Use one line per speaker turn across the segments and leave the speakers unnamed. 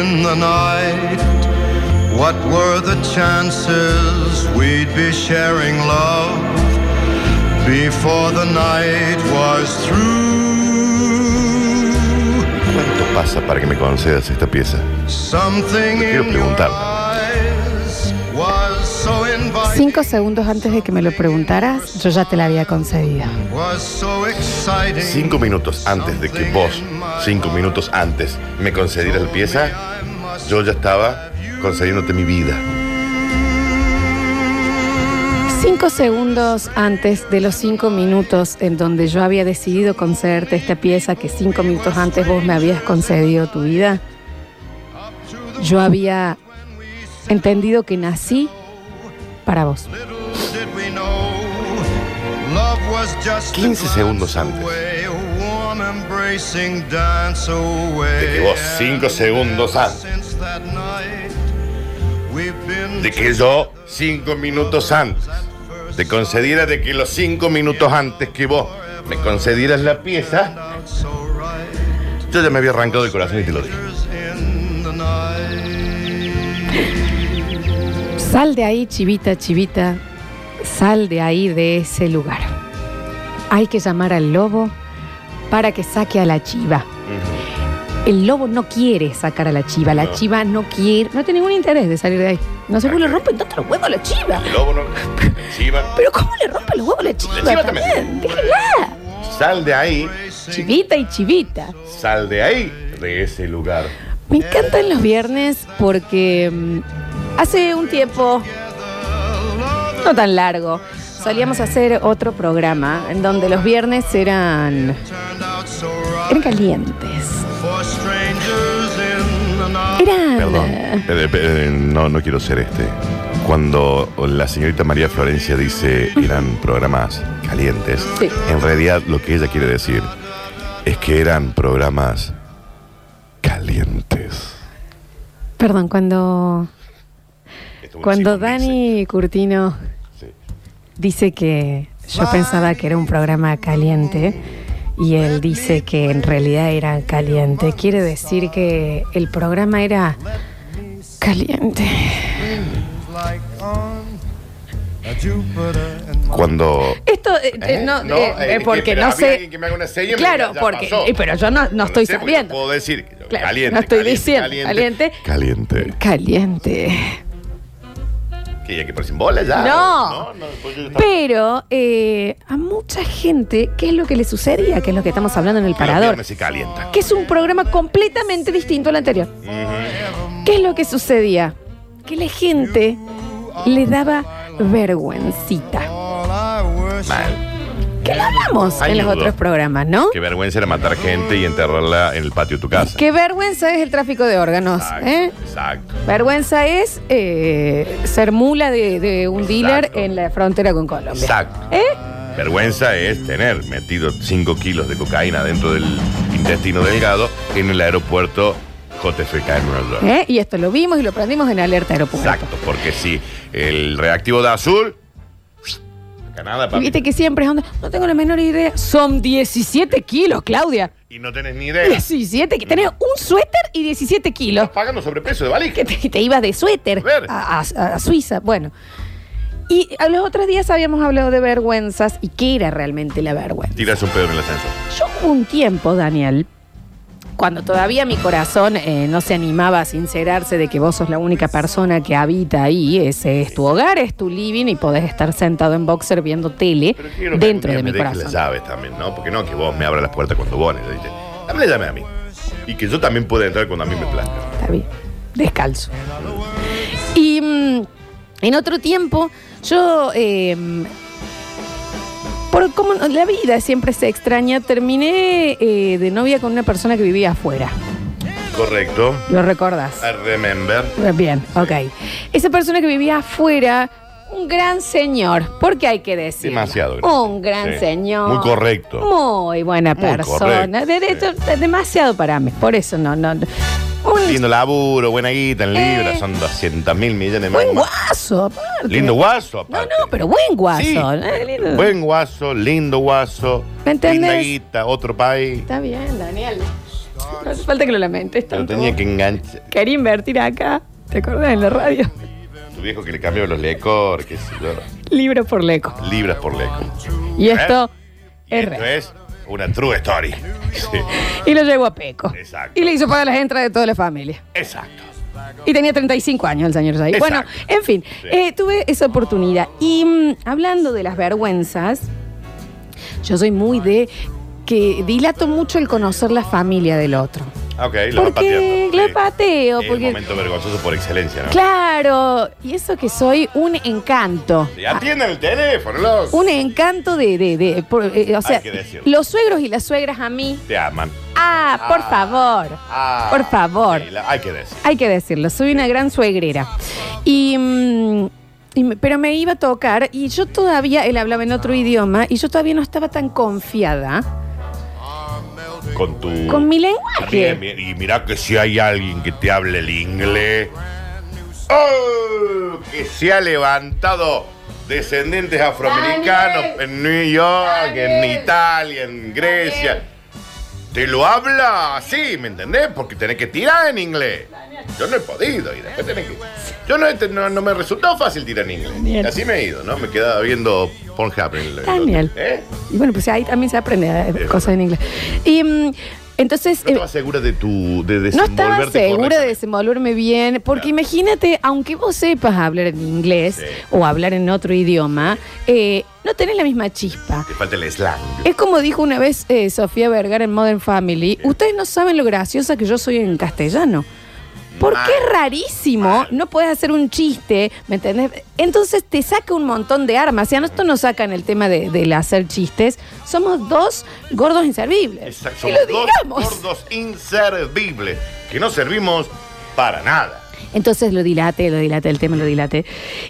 in the night. What were the chances we'd be sharing love before the night was through?
¿Cuánto pasa para que me concedas esta pieza?
Something
Quiero preguntar.
Cinco segundos antes de que me lo preguntaras, yo ya te la había concedido.
Cinco minutos antes de que vos, cinco minutos antes, me concedieras la pieza, yo ya estaba concediéndote mi vida.
Cinco segundos antes de los cinco minutos en donde yo había decidido concederte esta pieza que cinco minutos antes vos me habías concedido tu vida, yo había entendido que nací para vos.
Little did we know, love was just
15 segundos antes. De que vos, cinco segundos antes. De que yo, cinco minutos antes, te concediera de que los cinco minutos antes que vos me concedieras la pieza, yo ya me había arrancado el corazón y te lo dije.
Sal de ahí, chivita, chivita. Sal de ahí, de ese lugar. Hay que llamar al lobo para que saque a la chiva. El lobo no quiere sacar a la chiva. La
No.
chiva no quiere, no tiene ningún interés de salir de ahí. No sé cómo le rompen tanto los huevos a la chiva.
El lobo no. Chiva,
Pero ¿cómo le rompe los huevos a la chiva?
chiva también.
también?
Sal de ahí,
Chivita y chivita.
sal de ahí, de ese lugar.
Me encantan los viernes porque mm, hace un tiempo, no tan largo, solíamos hacer otro programa en donde los viernes eran, eran calientes. Eran...
Perdón,
eh,
eh, eh, no, no quiero ser este. Cuando la señorita María Florencia dice eran programas calientes,
Sí.
en realidad lo que ella quiere decir es que eran programas calientes.
Perdón, cuando,
Esto
cuando Dani Curtino
Sí.
dice que yo pensaba que era un programa caliente y él dice que en realidad era caliente, quiere decir que el programa era caliente.
Cuando
Esto eh, eh,
¿Eh?
no,
No,
eh, porque no sé.
que me haga una seña, me
claro,
ya
porque
pasó.
pero yo no, no estoy
sé,
sabiendo.
Puedo decir
Claro,
caliente.
no estoy
caliente,
diciendo
Caliente.
caliente. Caliente.
Que ya que parecen bolas ya.
No.
no pues yo estaba-
Pero eh, a mucha gente, ¿qué es lo que le sucedía? Que es lo que estamos hablando en el
los
parador.
viernes se calienta.
Que es un programa completamente distinto al anterior. ¿Qué es lo que sucedía? Que la gente le daba vergüencita.
Mal.
Que lo hablamos en los otros programas, ¿no?
Qué vergüenza era matar gente y enterrarla en el patio de tu casa.
Qué vergüenza es el tráfico de órganos,
Exacto,
¿eh?
exacto.
Vergüenza es eh, ser mula de, de un dealer
Exacto.
en la frontera con Colombia.
Exacto.
¿Eh?
Vergüenza es tener metido 5 kilos de cocaína dentro del intestino delgado en el aeropuerto JFK en Nueva York.
¿Eh? Y esto lo vimos y lo aprendimos en Alerta Aeropuerto.
Exacto, porque si el reactivo da azul, Canadá,
Y
papi.
viste que siempre es onda, no tengo la menor idea. Son 17 kilos, Claudia.
Y no tenés ni idea.
17, que tenés un suéter y 17 kilos.
Estás pagando sobrepeso de valija.
Que te, te ibas de suéter
A ver.
a, a- a Suiza. Bueno. Y a los otros días habíamos hablado de vergüenzas y qué era realmente la vergüenza.
Tiras un pedo en el ascensor.
Yo hubo un tiempo, Daniel, cuando todavía mi corazón eh, no se animaba a sincerarse de que vos sos la única persona que habita ahí, ese es tu hogar, es tu living y podés estar sentado en boxer viendo tele
Pero quiero que
dentro de mi corazón.
las llaves también, ¿no? Porque no que vos me abras las puertas cuando vos necesites. Dame la llave a mí. Y que yo también pueda entrar cuando a mí me plazca.
Está bien, descalzo. Y mm, en otro tiempo, yo, eh, por como la vida siempre se extraña, terminé eh, de novia con una persona que vivía afuera.
Correcto.
¿Lo recordás?
I remember.
Bien, ok. Esa persona que vivía afuera, un gran señor, porque hay que decir.
Demasiado gran
Un gran
Sí.
señor.
Muy correcto.
Muy buena
Muy
persona.
correcto.
Demasiado para mí. Por eso no, no. no. Un
Lindo laburo, buena guita en
Eh.
libras, son 200 mil millones más.
buen guaso, aparte.
Lindo guaso,
No,
aparte.
no, pero buen guaso.
Sí.
eh, lindo.
Buen guaso, lindo guaso.
¿Me entendés?
Linda guita, otro país.
Está bien, Daniel. No hace falta que lo lamentes
Pero
tanto.
tenía que enganchar.
Quería invertir acá. ¿Te acordás en la radio?
Viejo que le cambió los lecor, qué sé yo.
Libro por leco.
Libras por leco.
Y esto
Y
es
esto
real.
es una true story. Sí,
Y lo llevó a Peco.
Exacto.
Y le hizo pagar las entradas de toda la familia.
exacto.
Y tenía 35 años el señor Zahir. Bueno, en fin,
Sí.
eh, tuve esa oportunidad. Y mm, hablando de las vergüenzas, yo soy muy de que dilato mucho el conocer la familia del otro.
Ok, lo va
Porque
pateando. Sí.
pateo,
Es
porque
un momento vergonzoso por excelencia, ¿no?
claro, y eso que soy un encanto.
Sí, atiendan el teléfono, loco.
Un encanto de, de, de- por- eh, o sea,
que decirlo.
los suegros y las suegras a mí.
Te aman.
Ah, por
Ah.
favor.
Ah,
Por favor.
sí, la- hay que decir.
Hay que decirlo, soy una gran suegrera. Y, mm, y me- pero me iba a tocar y yo todavía, él hablaba en otro idioma y yo todavía no estaba tan confiada
Con tu.
con mi lenguaje.
Y mira que si hay alguien que te hable el inglés. ¡Oh! Que se ha levantado descendientes afroamericanos
Daniel.
en New York, en. Italia, en Grecia. Te lo habla así, ¿me entendés? Porque tenés que tirar en inglés. Yo no he podido y después tenés que. Yo no, he- no, no me resultó fácil tirar en inglés.
Daniel.
Así me he ido, ¿no? Me quedaba viendo Pornhub en el.
Daniel.
¿Eh?
Y bueno, pues ahí también se aprende eh, cosas en inglés. Y mm, entonces...
¿No
eh,
estabas segura de tu. de
No
desenvolverte
estaba segura de
correctamente?
desenvolverme bien, porque
Claro.
imagínate, aunque vos sepas hablar en inglés
Sí.
o hablar en otro idioma, eh, no tenés la misma chispa.
Te falta el slang.
Es como dijo una vez eh, Sofía Vergara en Modern Family, ustedes no saben lo graciosa que yo soy en castellano. Porque
Mal.
es rarísimo, no puedes hacer un chiste, ¿me entendés? Entonces te saca un montón de armas. Si a nosotros nos sacan el tema de, del hacer chistes, somos dos gordos inservibles.
Exacto.
Lo
Somos dos
digamos.
gordos inservibles que no servimos para nada.
Entonces lo dilate, lo dilate, el tema lo dilate.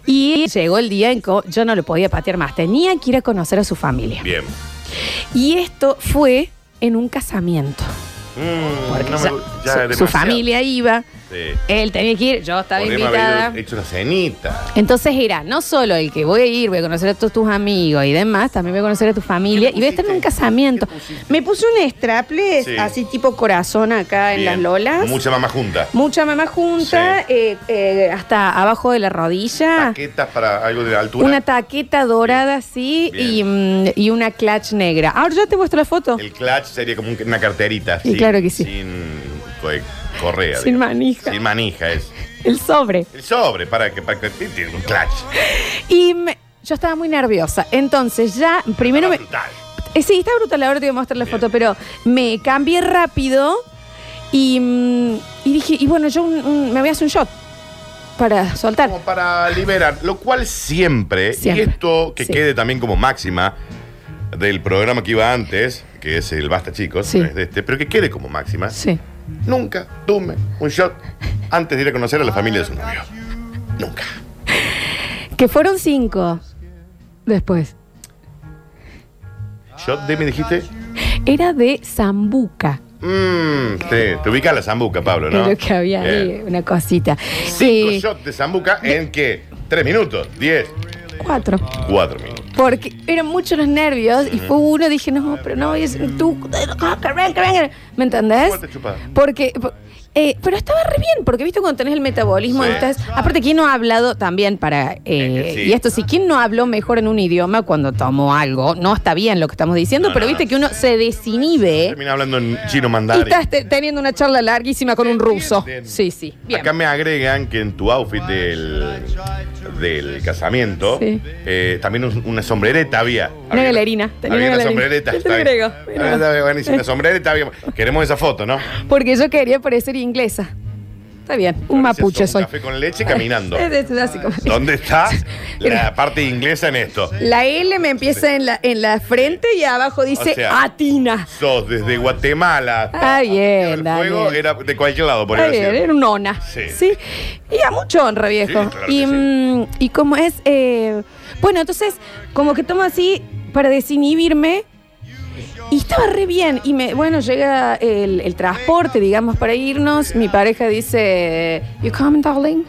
Y llegó el día en que yo no lo podía patear más. Tenía que ir a conocer a su familia.
Bien.
Y esto fue en un casamiento.
Mm,
Porque
no me
ya-
gu- ya
su, familia iba,
Sí.
él tenía que ir, yo estaba
Podríamos
invitada.
haber hecho una cenita.
Entonces era no solo el que voy a ir, voy a conocer a todos tus amigos y demás, también voy a conocer a tu familia
¿Qué
y voy a estar en un casamiento. Me puse un strapless,
Sí.
así tipo corazón acá en
Bien.
las lolas.
Mucha mamá junta.
Mucha mamá junta,
Sí.
eh, eh, hasta abajo de la rodilla.
Taquetas para algo de altura.
Una taqueta dorada así y, mm, y una clutch negra. Ahora ya te muestro la foto.
El clutch sería como un- una carterita.
Y claro que sí.
Sin co- correa.
Sin
digamos.
manija.
Sin manija es.
El sobre.
El sobre para que, para que tiene un clutch.
Y me- yo estaba muy nerviosa. Entonces ya, primero me...
Brutal.
Eh, sí, está brutal, ahora te voy a mostrar la
Bien.
foto, pero me cambié rápido y, mm, y dije, y bueno, yo un- un- me voy a hacer un shot para soltar.
Como para liberar, lo cual siempre,
Siempre.
y esto que
Sí.
quede también como máxima del programa que iba antes, que es el Basta Chicos,
Sí.
no es de este, pero que quede como máxima,
Sí.
Nunca tome un shot antes de ir a conocer a la familia de su novio. Nunca.
Que fueron cinco después.
¿Shot de me dijiste?
Era de Zambuca.
Mmm, te, te ubica la zambuca, Pablo, ¿no?
Lo que había ahí, una cosita.
Cinco
Sí,
shots de zambuca en qué? ¿Tres minutos? ¿Diez?
cuatro.
Cuatro minutos.
Porque eran muchos los nervios y fue uno, dije, no, pero no ser tú. ¿Me entendés? Porque. po- eh, pero estaba re bien, porque viste cuando tenés el metabolismo,
Sí.
estás. Aparte, ¿quién no ha hablado también para. eh,
sí.
Y esto sí, ¿quién no habló mejor en un idioma cuando tomó algo? No está bien lo que estamos diciendo,
No,
pero
no,
viste que uno se desinhibe
Termina hablando en chino
y
mandarín.
estás te- teniendo una charla larguísima con un ruso. Sí, sí. Bien.
Acá me agregan que en tu outfit del, del casamiento
Sí.
eh, también un- una sombrereta había.
Una
Había-
galerina, tenía
Había
una
una
galerina.
sombrereta.
Yo te
está
lo
bien.
agrego, mira.
Ah, está bien, buenísimo, Una sombrereta había. Queremos esa foto, ¿no?
Porque yo quería parecer inglesa. Está bien, un mapuche
un
soy.
café con leche caminando.
Es- es así como-
¿Dónde está la parte inglesa en esto?
La L me empieza en la, en la frente y abajo dice
O sea,
Atina.
Sos desde Guatemala hasta
Ah, bien,
el fuego
Daniel.
era de cualquier lado, por
Está bien, era un nona.
Sí.
Sí. Y a mucho honra, viejo.
Sí, claro
y,
sí.
mm, y como es. eh, bueno, entonces, como que tomo así para desinhibirme. Y estaba re bien. Y me, bueno, llega el, el transporte, digamos, para irnos. Mi pareja dice, You coming, darling?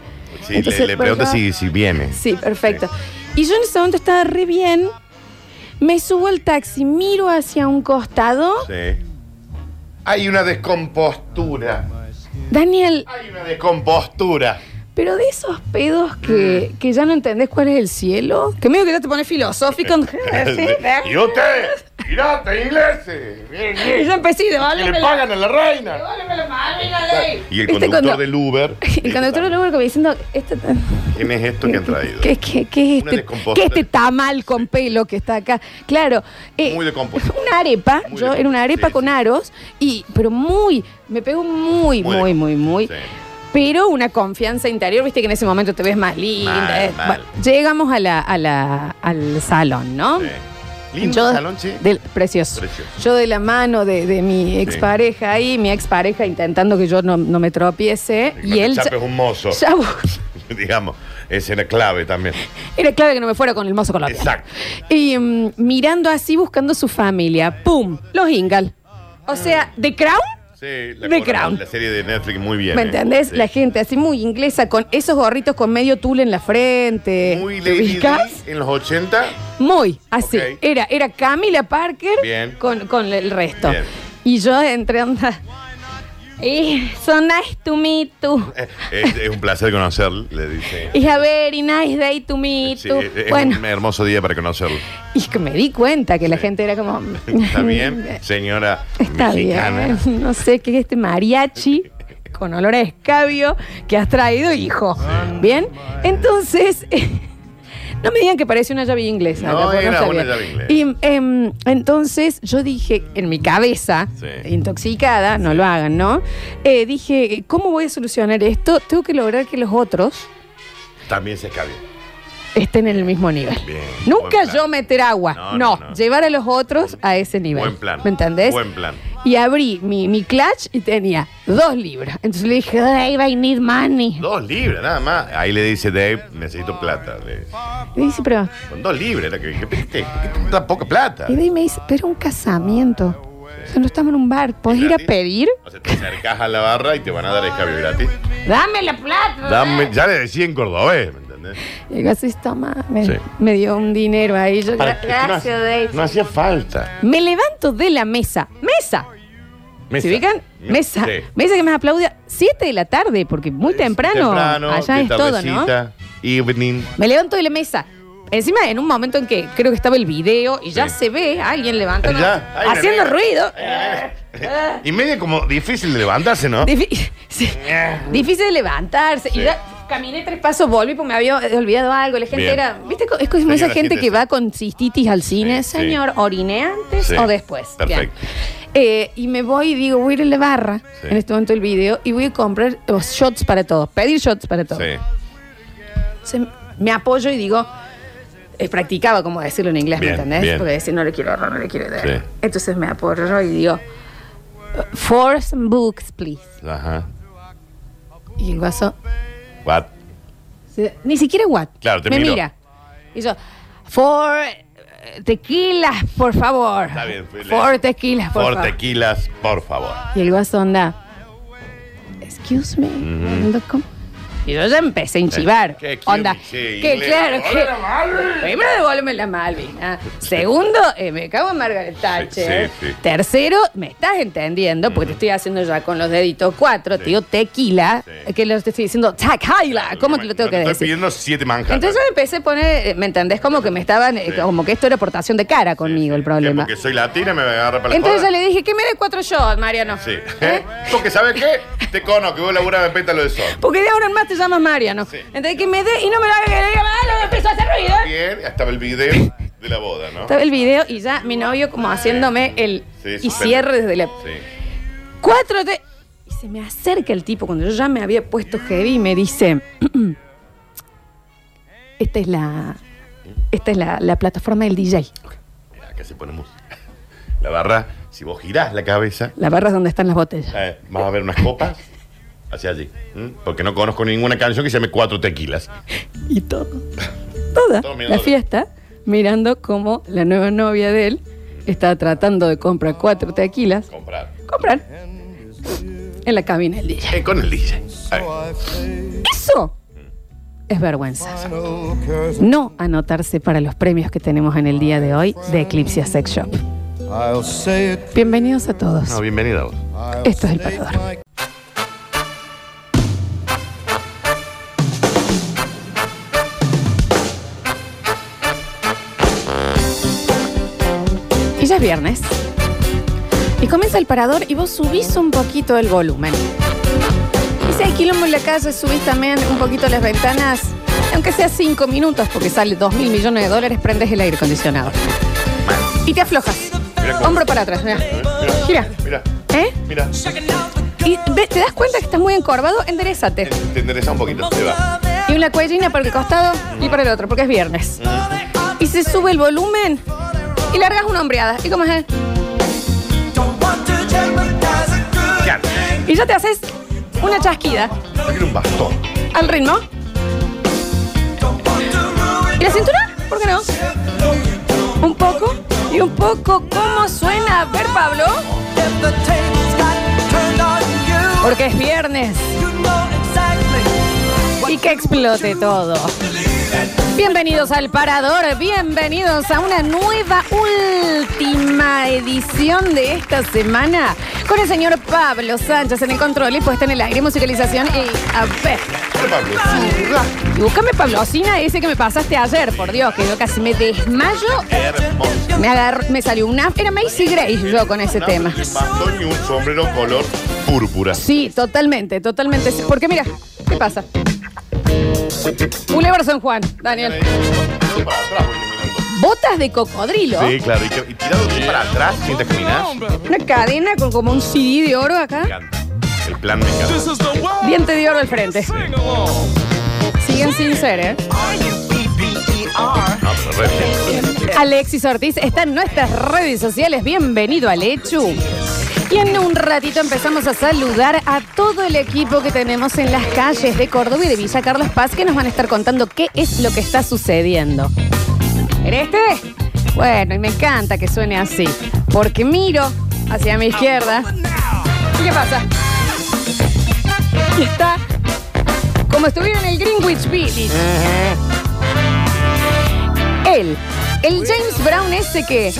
Sí,
Entonces,
le,
¿verdad?
si, si viene.
Sí, perfecto. Y yo en ese momento estaba re bien. Me subo al taxi, miro hacia un costado
Sí. Hay una descompostura.
Daniel,
Hay una descompostura.
Pero de esos pedos que,
Mm.
que ya no entendés cuál es el cielo, que medio que ya te pone filosófico.
y usted, pirata inglés.
y yo empecé y
Que le pagan a la reina.
Malvina, ley.
Y el
¿Viste
conductor
cuando-
del Uber.
El conductor del Uber como diciendo, este,
¿Quién es esto que han traído?
¿Qué, qué, qué es
Una
este,
descompostura.
qué es este tamal con pelo que está acá? Claro. eh,
Muy decompuesto.
Una arepa,
Muy
yo era una arepa
sí,
con
sí.
aros, y, pero muy, me pegó muy, muy, muy, muy.
muy
muy. Pero una confianza interior, viste que en ese momento te ves más linda.
Mal,
eh.
mal.
Bueno, llegamos a la, a la, al salón, ¿no?
Sí. Lindo
Yo-
salón, sí.
del- precioso.
Precioso.
Yo de la mano de, de mi expareja ahí, mi expareja intentando que yo no, no me tropiece. Y
te
él ya,
un mozo.
ya-
Digamos, esa era clave también.
era clave que no me fuera con el mozo colombiano.
Exacto.
Y mm, mirando así, buscando su familia. ¡Pum! Los Ingal. O sea, The Crown,
Sí, la,
The Crown.
la serie de Netflix muy bien.
¿me
eh.
entendés?
Sí.
La gente así muy inglesa, con esos gorritos con medio tul en la frente.
Muy
¿Te
Lady
ubicas?
Di en los 80.
Muy, así.
Ok.
Era, era Camila Parker
Bien.
Con, con el resto.
Bien.
Y yo entré onda. Y so nice to meet you.
Eh, Es, es un placer conocerlo, le dice.
It's a very nice day to meet
Sí,
you.
es
bueno,
un hermoso día para conocerlo.
y que me di cuenta que la gente era como.
Está bien, señora
Está
mexicana.
bien. No sé qué es este mariachi con olor a escabio que has traído, hijo. Bien. Entonces, no me digan que parece una llave inglesa.
No,
la
era una llave inglesa.
Y em, entonces yo dije, en mi cabeza,
Sí.
intoxicada, no lo hagan, ¿no? Eh, dije, ¿cómo voy a solucionar esto? Tengo que lograr que los otros
También se escabió.
estén en el mismo nivel.
Bien,
Nunca
plan.
yo meter agua.
No,
No,
no, no.
llevar a los otros a ese nivel.
Buen plan.
¿Me entendés?
Buen plan.
Y abrí mi, mi clutch y tenía dos libras. Entonces le dije, Dave, I need money.
Dos libras, nada más. Ahí le dice Dave, necesito plata. Le-
dice, pero.
Con dos libras, era que, que- que tanta poca plata.
Y Dave me dice, pero un casamiento. O sea, no estamos en un bar. ¿Podés ir a
¿Gratis?
pedir?
O sea, te acercas a la barra y te van a dar escabio gratis.
Dame la plata.
Dame, ya le decía en cordobés, ¿me entendés?
Y digo, así, toma. Me,
Sí.
me dio un dinero ahí. Yo,
Para-
"Gra-
es que no
gracias, Dave.
No hacía falta.
Me levanto de la mesa. ¡Mesa!
Mesa.
¿Se ubican? Mesa.
Sí.
Mesa que me aplaude. Siete de la tarde, porque muy temprano, allá es todo, ¿no?
Evening.
Me levanto de la mesa. Encima, en un momento en que creo que estaba el video y ya
Sí.
se ve a alguien levantando,
Ya, ahí me
haciendo ruido.
Y medio como difícil de levantarse, ¿no?
Difi- sí. Difícil de levantarse.
Sí.
Y ya caminé tres pasos, volví porque me había olvidado algo. La gente
Bien.
era. ¿Viste? Es como
Señora,
esa gente que va con cistitis al cine.
Sí, sí.
Señor, ¿oriné antes
Sí.
o después? Bien.
Perfecto.
Eh, y me voy y digo, voy a ir a la barra
Sí.
en este momento del video y voy a comprar los shots para todos. Pedir shots para todos.
Sí.
Entonces, me apoyo y digo, eh, practicaba como decirlo en inglés,
Bien,
¿me entendés?
bien.
Porque decir no le quiero ahorrar, no le quiero dar.
Sí.
Entonces me apoyo y digo, some books, please.
Ajá.
Y el vaso,
What?
se- ni siquiera what.
Claro, te
me mira. Y yo, for eh, tequilas, por favor.
Está bien, fue-
For tequilas, por,
Por
favor.
tequilas, por favor.
Y el vaso onda, excuse me, ando Y yo ya empecé a enchivar.
¿Qué,
onda, que claro, que... Primero devuélveme la Malvin. Segundo, eh, me cago en Margaret Thatcher.
sí, sí.
Tercero, me estás entendiendo, porque te estoy haciendo ya con los deditos cuatro, te digo tequila, que lo te estoy diciendo tequila. ¿Cómo te lo tengo
No
que
Estoy
decir?
pidiendo siete manjas.
Entonces yo empecé a poner, eh, ¿me entendés? Como que me estaban, eh, como que esto era portación de cara conmigo el problema.
Porque soy latina, me agarra para la
Entonces yo le dije que me dé cuatro shots, Mariano.
Sí.
¿Eh?
Porque, ¿sabes qué? Te conozco, que vos laburás de pétalo de sol.
Porque de ahora en más te llamas Mariano.
Sí.
Entonces que me dé y no me lo haga que le diga, malo, me empezó a hacer ruido.
Bien, estaba el video de la boda, ¿no?
Estaba el video y ya mi novio como haciéndome el
Sí,
y cierre desde la
Sí.
cuatro de y se me acerca el tipo cuando yo ya me había puesto heavy y me dice esta es la esta es la, la plataforma del DJ
Mira, acá se pone música. La barra, si vos girás la cabeza,
la barra es donde están las botellas
eh, vas a ver unas copas hacia allí. ¿m? Porque no conozco ninguna canción que se llame Cuatro Tequilas.
y todo toda
Todo mirando.
la fiesta mirando como la nueva novia de él está tratando de comprar cuatro tequilas
Comprar.
comprar en la cabina del DJ
Eh, con el DJ.
Eso es vergüenza no anotarse para los premios que tenemos en el día de hoy de Eclipse Sex Shop. Bienvenidos a todos.
No, bienvenida vos.
Esto es el parador. Es viernes. Y comienza el parador y vos subís un poquito el volumen. Y si hay quilombo en la calle, subís también un poquito las ventanas, aunque sea cinco minutos, porque sale dos mil millones de dólares, prendes el aire acondicionado. Y te aflojas. Hombro para atrás, mira.
Mira,
Mira.
mira,
¿Eh?
mira.
Y ve- te das cuenta que estás muy encorvado, enderezate.
Te endereza un poquito, te va.
Y una cuellina para el costado y para el otro, porque es viernes. Y se sube el volumen y largas una hombreada. ¿Y cómo es? Y ya te haces una chasquida
Yo quiero un bastón.
al ritmo. ¿Y la cintura? ¿Por qué no? Un poco y un poco. ¿Cómo suena? A ver, Pablo. Porque es viernes y que explote todo. Bienvenidos al Parador, bienvenidos a una nueva última edición de esta semana con el señor Pablo Sánchez en el control y puesta en el aire, musicalización y a ver.
Pablo.
Y búscame Pablocina ese que me pasaste ayer, por Dios, que yo casi me desmayo.
Hermoso.
Me agarró, me salió una. Era Macy Grace yo con ese tema.
Un bastón y un sombrero color púrpura.
Sí, totalmente, totalmente. Porque mira, ¿qué pasa? Boulevard San Juan, Daniel. Botas de cocodrilo.
Sí, claro. Y, que- y tirado así para atrás mientras caminas.
Una cadena con como un CD de oro
Me
acá.
encanta. El plan me encanta.
Diente de oro al frente. Siguen sin ser, ¿eh?
No, pero re bien.
Alexis Ortiz está en nuestras redes sociales. Bienvenido al Hechu. Y en un ratito empezamos a saludar a todo el equipo que tenemos en las calles de Córdoba y de Villa Carlos Paz que nos van a estar contando qué es lo que está sucediendo. ¿Eres este? Bueno, y me encanta que suene así, porque miro hacia mi izquierda. ¿Y qué pasa? Y está como estuviera en el Greenwich Village. Él, el James Brown ese que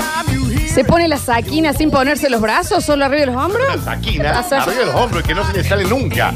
se pone la saquina sin ponerse los brazos, solo arriba de los hombros.
Una saquina
Pasa.
arriba de los hombros que no se le sale nunca.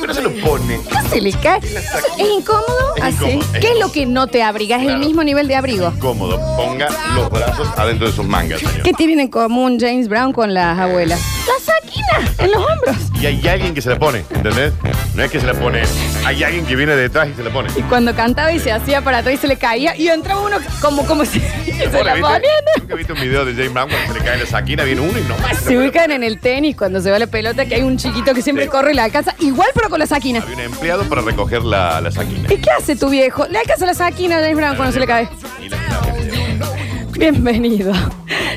Pero se lo pone.
¿Qué se le cae? ¿Es incómodo?
Es
Así.
incómodo, es
¿Qué es lo que no te abriga? Es el mismo nivel de abrigo.
Cómodo. Ponga los brazos adentro de sus mangas, señor.
¿Qué tienen en común James Brown con las abuelas? La saquina en los hombros.
Y hay alguien que se la pone, ¿entendés? No es que se la pone. Hay alguien que viene detrás y se la pone.
Y cuando cantaba y se hacía para atrás y se le caía, y entraba uno como, como si se la
¿viste?
ponían.
¿Nunca viste un video de James Brown cuando se le cae la saquina? Viene uno y no más.
Se ubican en el tenis cuando se va la pelota que hay un chiquito que siempre
Sí.
corre y la alcanza, igual pero con la saquina.
Había un empleado para recoger la, la saquina.
¿Y qué hace tu viejo? Le alcanza la saquina a James Brown cuando se le cae.
Y la- la-
Bienvenido.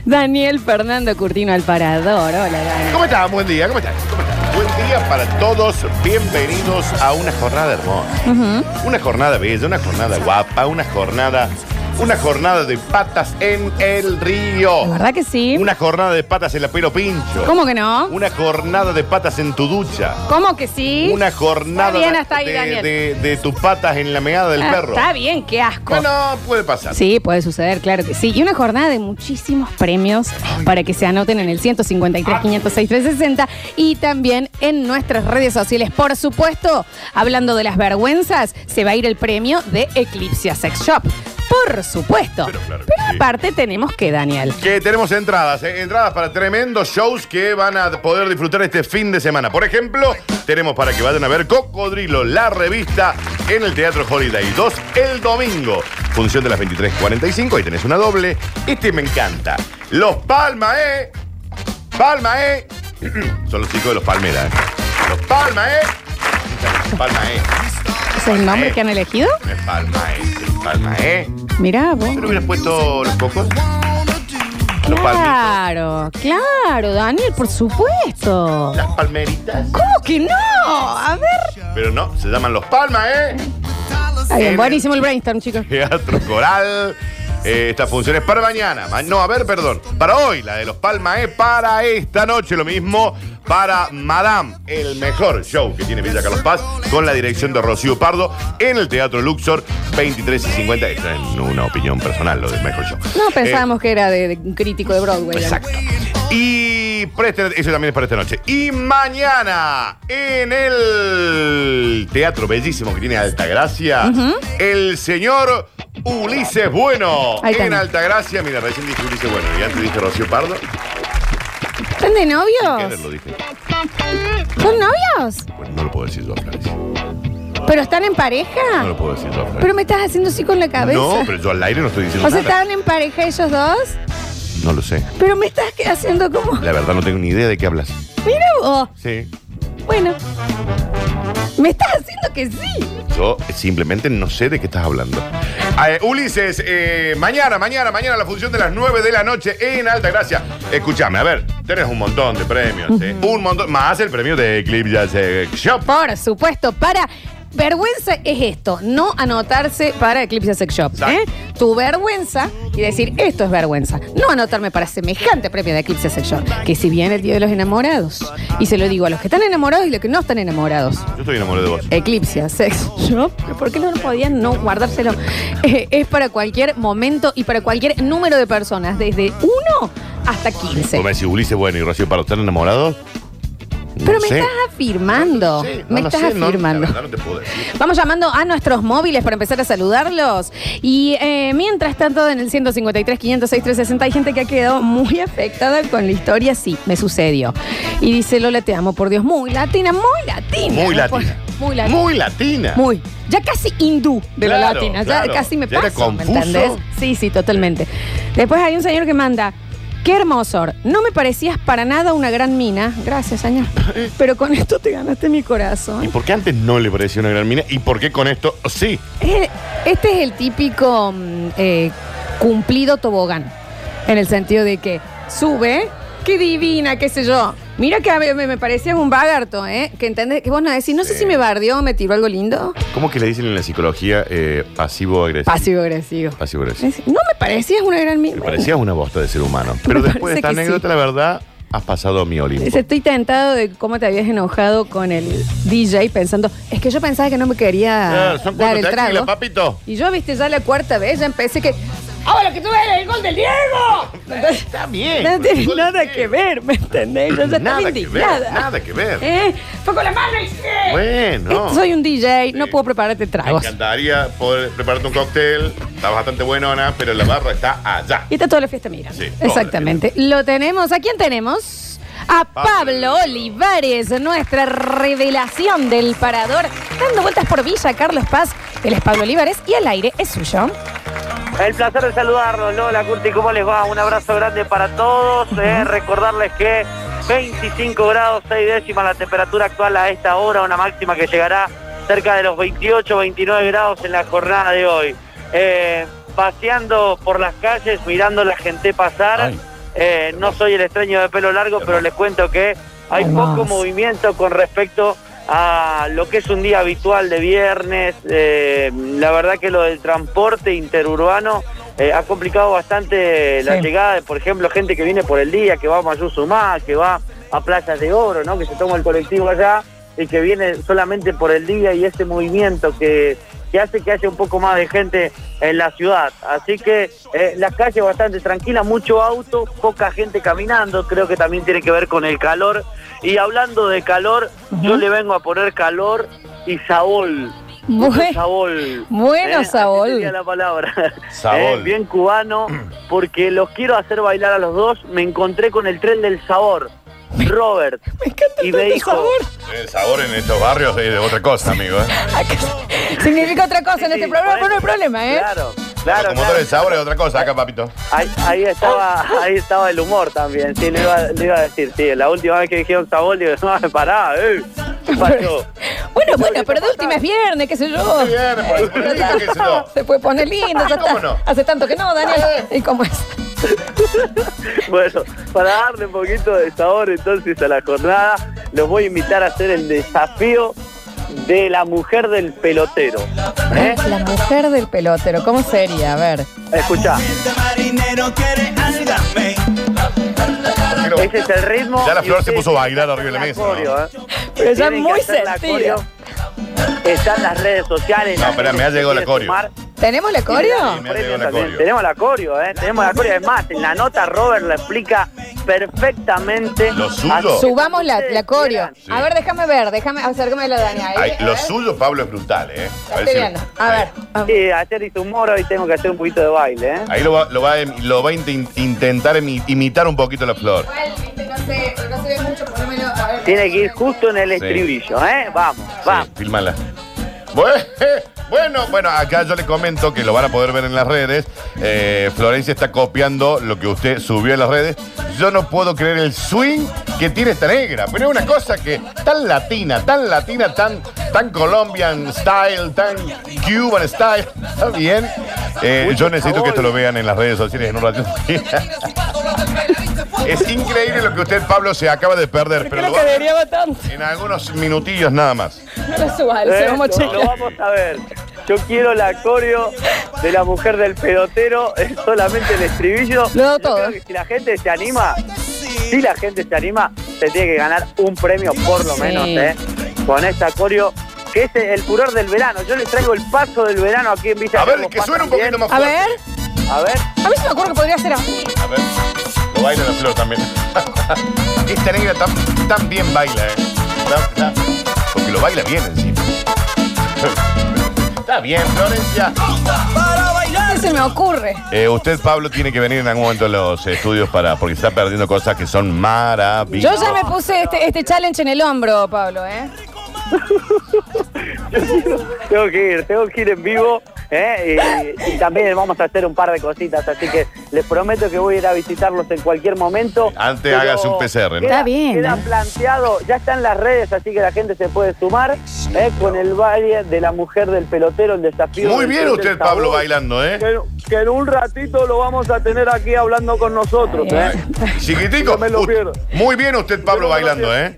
Daniel Fernando Curtino al Parador. Hola, Dani.
¿Cómo estás? Buen día, ¿cómo estás? ¿Cómo estás? Buen día para todos. Bienvenidos a una jornada hermosa. Una jornada bella, una jornada guapa, una jornada. Una jornada de patas en el río.
¿La verdad que sí?
Una jornada de patas en la pelo pincho.
¿Cómo que no?
Una jornada de patas en tu ducha.
¿Cómo que sí?
Una jornada
Está bien
de-
hasta ahí,
de,
Daniel.
de- de tus patas en la meada del
Ah,
perro.
Está bien, qué asco.
No, no, puede pasar.
Sí, puede suceder, claro que sí. Y una jornada de muchísimos premios para que se anoten en el 153, 506, 360 y también en nuestras redes sociales. Por supuesto, hablando de las vergüenzas, se va a ir el premio de Eclipse Sex Shop. Por supuesto.
Pero claro que
Pero
sí.
aparte tenemos que, Daniel.
Que tenemos entradas, ¿eh? entradas para tremendos shows que van a poder disfrutar este fin de semana. Por ejemplo, tenemos para que vayan a ver Cocodrilo, la revista, en el Teatro Holiday 2 el domingo. Función de las 23.45, ahí tenés una doble. Este me encanta. Los Palma, ¿eh? Palma, ¿eh? Son los chicos de los Palmeras. ¿eh? Los Palma, ¿eh? Palma, ¿eh?
¿Ese es el nombre que han elegido?
Es Palma, ¿eh? Es Palma, ¿eh?
Mirá vos.
¿Pero hubieras puesto los cocos? Los palmitos.
Claro, claro, Daniel, por supuesto.
Las palmeritas.
¿Cómo que no? A ver.
Pero no, se llaman Los Palmas, ¿eh?
Está bien,
En-
buenísimo el brainstorm, chicos.
Teatro Coral. Eh, esta función es para mañana. Ma- No, a ver, perdón. Para hoy, la de los Palmas, ¿eh? Para esta noche, lo mismo. Para Madame, el mejor show que tiene Villa Carlos Paz, con la dirección de Rocío Pardo, en el Teatro Luxor, 23 y 50. Esta es una opinión personal, lo del mejor show.
No, pensábamos que era de, de un crítico de Broadway.
Exacto. Y Y presten, eso también es para esta noche. Y mañana, en el teatro bellísimo que tiene Altagracia, el señor Ulises Bueno.
Ahí
en. Altagracia, mira, recién dije Ulises Bueno y antes dije Rocío Pardo.
¿Están de
¿Qué
novios?
lo dije?
¿Son novios?
Bueno, no lo puedo decir yo, Florencia.
¿Pero están en
No
pareja?
lo puedo decir yo, Florencia.
¿Pero me estás haciendo así con la cabeza?
No, pero yo al aire no estoy diciendo
O sea,
nada.
¿estaban en pareja ellos dos?
No lo sé.
Pero me estás que- haciendo como...
La verdad no tengo ni idea de qué hablas.
Mira vos.
Sí.
Bueno. Me estás haciendo que sí.
Yo simplemente no sé de qué estás hablando. Eh, Ulises, eh, mañana, mañana, mañana la función de las 9 de la noche en Altagracia. Escúchame, a ver, tenés un montón de premios, ¿eh? Un montón, más el premio de Eclipse Shop.
Por supuesto, para... Vergüenza es esto, no anotarse para Eclipse Sex Shop.
Exacto.
¿eh? Tu vergüenza y decir esto es vergüenza. No anotarme para semejante premio de Eclipse Sex Shop. Que si viene el día de los enamorados, y se lo digo a los que están enamorados y los que no están enamorados.
Yo estoy enamorado de vos.
Eclipse Sex Shop. ¿Pero ¿Por qué no lo podían no guardárselo? Eh, es para cualquier momento y para cualquier número de personas, desde 1 hasta 15.
Vos me decís, Ulises, bueno, y Rocío Pardo, ¿están enamorados?
Pero me
sé.
estás afirmando.
No
me estás
sé,
afirmando.
la verdad no te puedo decir.
Vamos llamando a nuestros móviles para empezar a saludarlos. Y eh, mientras tanto, en el 153, 506, 360, hay gente que ha quedado muy afectada con la historia. Sí, me sucedió. Y dice: Lola, te amo, por Dios. Muy latina, muy latina.
Muy latina.
Muy latina.
Muy latina.
Muy. Ya casi hindú de la latina.
claro.
Ya casi me
Ya
paso, ¿me entendés? Sí, sí, totalmente. Después hay un señor que manda. Qué hermoso. No me parecías para nada una gran mina. Gracias, señor. Pero con esto te ganaste mi
¿Y
corazón.
por qué antes no le parecía una gran mina? ¿Y por qué con esto sí?
Eh, Este es el típico mm, eh, cumplido tobogán. En el sentido de que sube, qué divina, qué sé yo. Mira que a mí me, me parecías un vagarto, ¿eh? Que entendés, que vos no decís, no sé
Sí.
si me bardeó o me tiró algo lindo.
¿Cómo que le dicen en la psicología eh, pasivo-agresivo?
Pasivo-agresivo.
Pasivo-agresivo.
Es- No me parecías una gran.
Me parecías una bosta de ser humano. Pero
Me
después de esta
parece que
anécdota,
sí.
la verdad, has pasado a mi Olimpo.
Dice, Estoy tentado de cómo te habías enojado con el DJ pensando, es que yo pensaba que no me quería
Ah, ¿Son
dar el
tequilas,
trago.
papito?
Y yo, viste, ya la cuarta vez ya empecé que. ¡Ahora que tú eres el gol del Diego! Entonces,
Está bien.
no tiene nada que ver, ¿me entendés? Yo ya estaba
Nada que ver, nada que ver.
¿Eh? Fue con la mano izquierda.
Bueno.
Soy un DJ, no
Sí.
puedo prepararte
Me
tragos.
encantaría poder prepararte un cóctel. Está bastante buenona, pero la barra está allá.
Y está toda la fiesta mirando.
Sí, toda la
Exactamente. Lo tenemos. ¿A quién tenemos? A Pablo
Pablo.
Olivares, nuestra revelación del parador, dando vueltas por Villa Carlos Paz. Él es Pablo Olivares y el aire es suyo.
El placer de saludarlos, Lola Curti, ¿cómo les va? Un abrazo grande para todos. Eh, recordarles que 25 grados 6 décimas la temperatura actual a esta hora, una máxima que llegará cerca de los 28, 29 grados en la jornada de hoy. Eh, paseando por las calles, mirando la gente pasar. Eh, no soy el extraño de pelo largo, pero les cuento que hay poco movimiento con respecto a lo que es un día habitual de viernes. Eh, la verdad que lo del transporte interurbano eh, ha complicado bastante la llegada de, por ejemplo, gente que viene por el día, que va a Mayuzumá, que va a Playas de Oro, ¿no? que se toma el colectivo allá y que viene solamente por el día y ese movimiento que, que hace que haya un poco más de gente en la ciudad. Así que eh, la calle bastante tranquila, mucho auto, poca gente caminando, creo que también tiene que ver con el calor. Y hablando de calor, yo le vengo a poner calor y sabor.
Bueno.
Sabor.
Bueno,
así
sabor.
la palabra.
Sabor.
Eh, bien cubano, porque los quiero hacer bailar a los dos. Me encontré con el tren del sabor. Robert.
Me encanta
Y me dijo-
sabor.
El sabor en estos barrios es de otra cosa, amigo. ¿eh?
Significa otra cosa en este
sí,
programa, pero no hay problema, ¿eh?
Claro, claro.
Como
claro.
el sabor es otra cosa acá, papito.
Ahí, ahí estaba, ahí estaba el humor también, sí, le iba, le iba a decir, sí, la última vez que dijeron sabor, digo, no, pará, eh, ¿qué pasó?
Bueno,
¿Qué
bueno, pero de última es viernes, qué sé yo.
Viernes, por- por el día, qué sé yo.
Se puede poner lindo, ya
¿Cómo
está.
no?
Hace tanto que no, Daniel. ¿Y cómo es?
Bueno, para darle un poquito de sabor entonces a la jornada, los voy a invitar a hacer el desafío de la mujer del pelotero. ¿eh?
La mujer del pelotero, ¿cómo sería? A ver.
Este.
Pero-
ese es el ritmo.
Ya la flor se puso a bailar arriba de la mesa,
coreo, ¿eh?
Pero ya es muy
la coreo. Están las redes sociales.
No, espera, me ha llegado la coreo.
sumar.
¿Tenemos la coreo?
Sí, me la.
Tenemos la coreo, ¿eh? Tenemos la coreo. Es más, en la nota Robert le explica perfectamente.
Lo suyo.
Subamos la, la coreo.
Sí.
A ver, déjame ver, déjame acercarme la Dani. Ahí,
Ay,
a
lo
ver.
suyo, Pablo, es brutal, ¿eh?
La
A ver si-.
A ver. a.
Sí, ayer hice un moro y tengo que hacer un poquito de baile, ¿eh?
Ahí lo va, lo va, a, lo va a inten- intentar imi- imitar un poquito la flor.
Igual, viste, no sé, pero no se ve mucho, ponémelo. A ver.
Tiene que ir justo en el
Sí.
estribillo, ¿eh? Vamos, vamos.
Sí, fílmala. Bueno, bueno, bueno, acá yo le comento que lo van a poder ver en las redes. Eh, Florencia está copiando lo que usted subió en las redes. Yo no puedo creer el swing que tiene esta negra, pero es una cosa que tan latina, tan latina, tan, tan Colombian style, tan Cuban style. Está bien. Eh, yo necesito que esto lo vean en las redes sociales en un rato. es increíble lo que usted, Pablo, se acaba de perder, pero
Creo
lo
que
va-
debería bastante.
en algunos minutillos nada más.
No lo suba,
¿Eh?
se vamos a
Lo- lo vamos a ver. Yo quiero la coreo de la mujer del pelotero, es solamente el estribillo.
Lo
Yo
todo.
creo que si la gente se anima, si la gente se anima, se tiene que ganar un premio por lo
Sí.
menos, ¿eh? Con esta coreo, que es el furor del verano. Yo les traigo el paso del verano aquí en Villa
A ver, que suene un
pasan
poquito
bien.
más
A
fuerte.
ver,
A ver.
a mí se me ocurre que podría ser así.
A ver, lo baila la flor también. Esta negra tan, tan bien baila, ¿eh? Porque lo baila bien encima. Está bien, Florencia.
Para bailar.
¿Qué se me ocurre?
Eh, usted, Pablo, tiene que venir en algún momento a los estudios para porque está perdiendo cosas que son maravillosas.
Yo ya me puse este, este challenge en el hombro, Pablo, ¿eh?
Tengo que ir, tengo que ir en vivo. ¿eh? Y, y también vamos a hacer un par de cositas, así que les prometo que voy a ir a visitarlos en cualquier momento.
Antes hágase un PCR, ¿no?
Queda,
Está bien,
Queda
¿eh?
planteado, ya está en las redes, así que la gente se puede sumar ¿eh? con el baile de la mujer del pelotero, el desafío.
Muy bien usted, Pablo, bailando, ¿eh?
Que, que en un ratito lo vamos a tener aquí hablando con nosotros. ¿eh?
Chiquitico.
No me lo
u-
pierdo.
Muy bien usted, Pablo, bailando. ¿eh?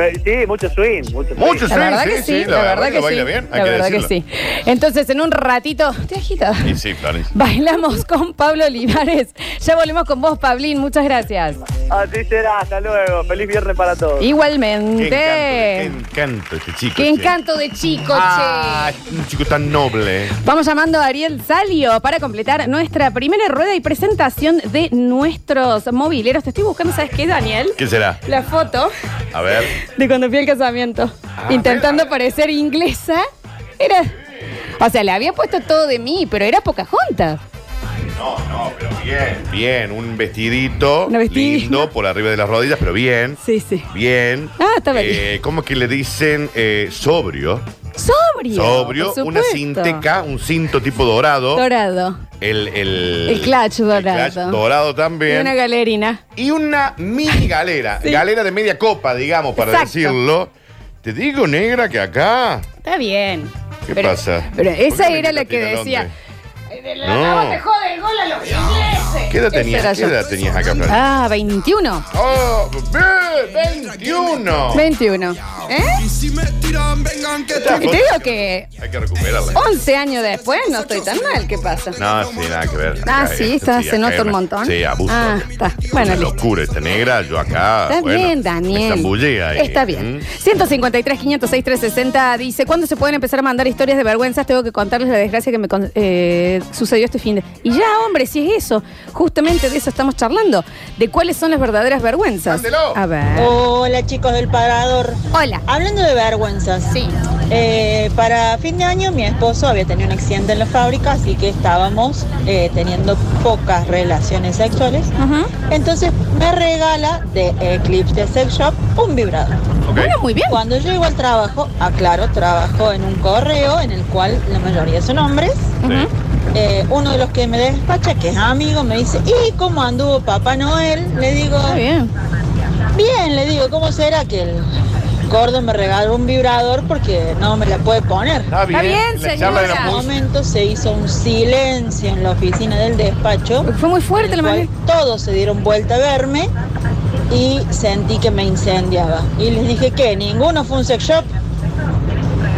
Eh, Sí, mucho swing, mucho swing.
Mucho
La
swing,
verdad
sí,
que sí,
sí,
la, verdad que
baila
sí.
bien, hay
la
que
verdad que sí. Entonces, en un ratito, te agita.
Y sí, Florencia.
Bailamos con Pablo Olivares. Ya volvemos con vos, Pablín. Muchas gracias.
Así será, hasta luego. Feliz viernes para todos.
Qué
Igualmente.
encanto, qué encanto este chico.
Qué
che.
encanto de chico,
Ah,
che.
un chico tan noble.
Vamos llamando a Ariel Salio para completar nuestra primera rueda y presentación de nuestros mobileros. Te estoy buscando, ¿sabes qué, Daniel?
¿Qué será?
La foto
A ver.
De cuando fui al casamiento. Intentando
mira.
parecer inglesa. Era. O sea, le había puesto todo de mí, pero era Pocahontas.
No, no, pero bien. Bien, un vestidito,
Un vestidito.
lindo por arriba de las rodillas, pero bien.
Sí, sí.
Bien.
Ah, estaba
Eh, ¿Cómo que le dicen eh, sobrio?
Sobrio.
Sobrio,
por
una
supuesto.
cinteca, un cinto tipo dorado.
Dorado.
El, el,
El clutch dorado.
el clutch dorado
Y
también.
una galerina.
Y una mini galera.
Sí.
Galera de media copa, digamos, para
Exacto.
decirlo. Te digo, negra, que acá.
Está bien.
¿Qué
Pero-
pasa?
Pero
¿Por qué
esa
me
era la que decía. "Ay, de la
No.
nava te jode el gol a los ingleses.
¿Qué edad tenías? ¿Qué
yo.
edad tenías acá, Fran?
Ah, 21.
¡Oh, bien! ¡21!
21. ¿Eh?
Y si me tiran, vengan que
Esta
Y te digo
hay
que
Hay que recuperarla.
11 años después no estoy tan mal. ¿Qué pasa?
No, sí, nada que ver.
Ah,
Acá,
sí,
eh,
está, se
acá
nota un montón.
Sí, abuso.
Ah, está.
Es
Bueno,
una
listo.
locura esta negra, yo acá.
Está
bueno,
bien,
me
Daniel.
zambullí ahí.
Está bien.
¿Mm?
153, 506, 360 dice: ¿Cuándo se pueden empezar a mandar historias de vergüenzas? Tengo que contarles la desgracia que me con- eh, sucedió este fin de. Y ya, hombre, si es eso. Justamente de eso estamos charlando. De cuáles son las verdaderas vergüenzas.
Mándelo.
A ver.
Hola chicos del Parador.
Hola.
Hablando de vergüenzas,
Sí.
eh, para fin de año mi esposo había tenido un accidente en la fábrica, así que estábamos eh, teniendo pocas relaciones sexuales. Entonces me regala de Eclipse Sex Shop un vibrador.
Ok.
Bueno, muy bien.
Cuando llego al trabajo, aclaro, trabajo en un correo en el cual la mayoría son hombres. Eh, uno de los que me despacha, que es amigo, me dice, ¿y cómo anduvo Papá Noel? Le digo,
Está bien.
Bien, le digo, ¿cómo será que el gordo me regaló un vibrador porque no me la puede poner?
Está bien. de
señora.
En un momento se hizo un silencio en la oficina del despacho.
Porque Fue muy fuerte la
cual Todos se dieron vuelta a verme y sentí que me incendiaba. Y les dije que ninguno fue un sex shop.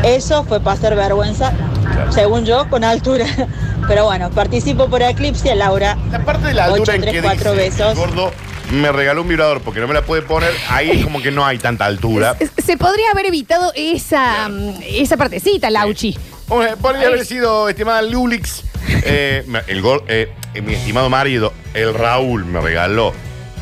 Eso fue para hacer vergüenza,
Claro.
según yo, con altura. Pero bueno, participo por Eclipse, Laura.
La parte de la altura en que
cuatro
dice,
besos.
el gordo me regaló un vibrador porque no me la puede poner, ahí es como que no hay tanta altura.
Se podría haber evitado esa, mm, esa partecita, Lauchi.
Podría haber sido, estimada Lulix, eh, el gol, eh, mi estimado marido, el Raúl, me regaló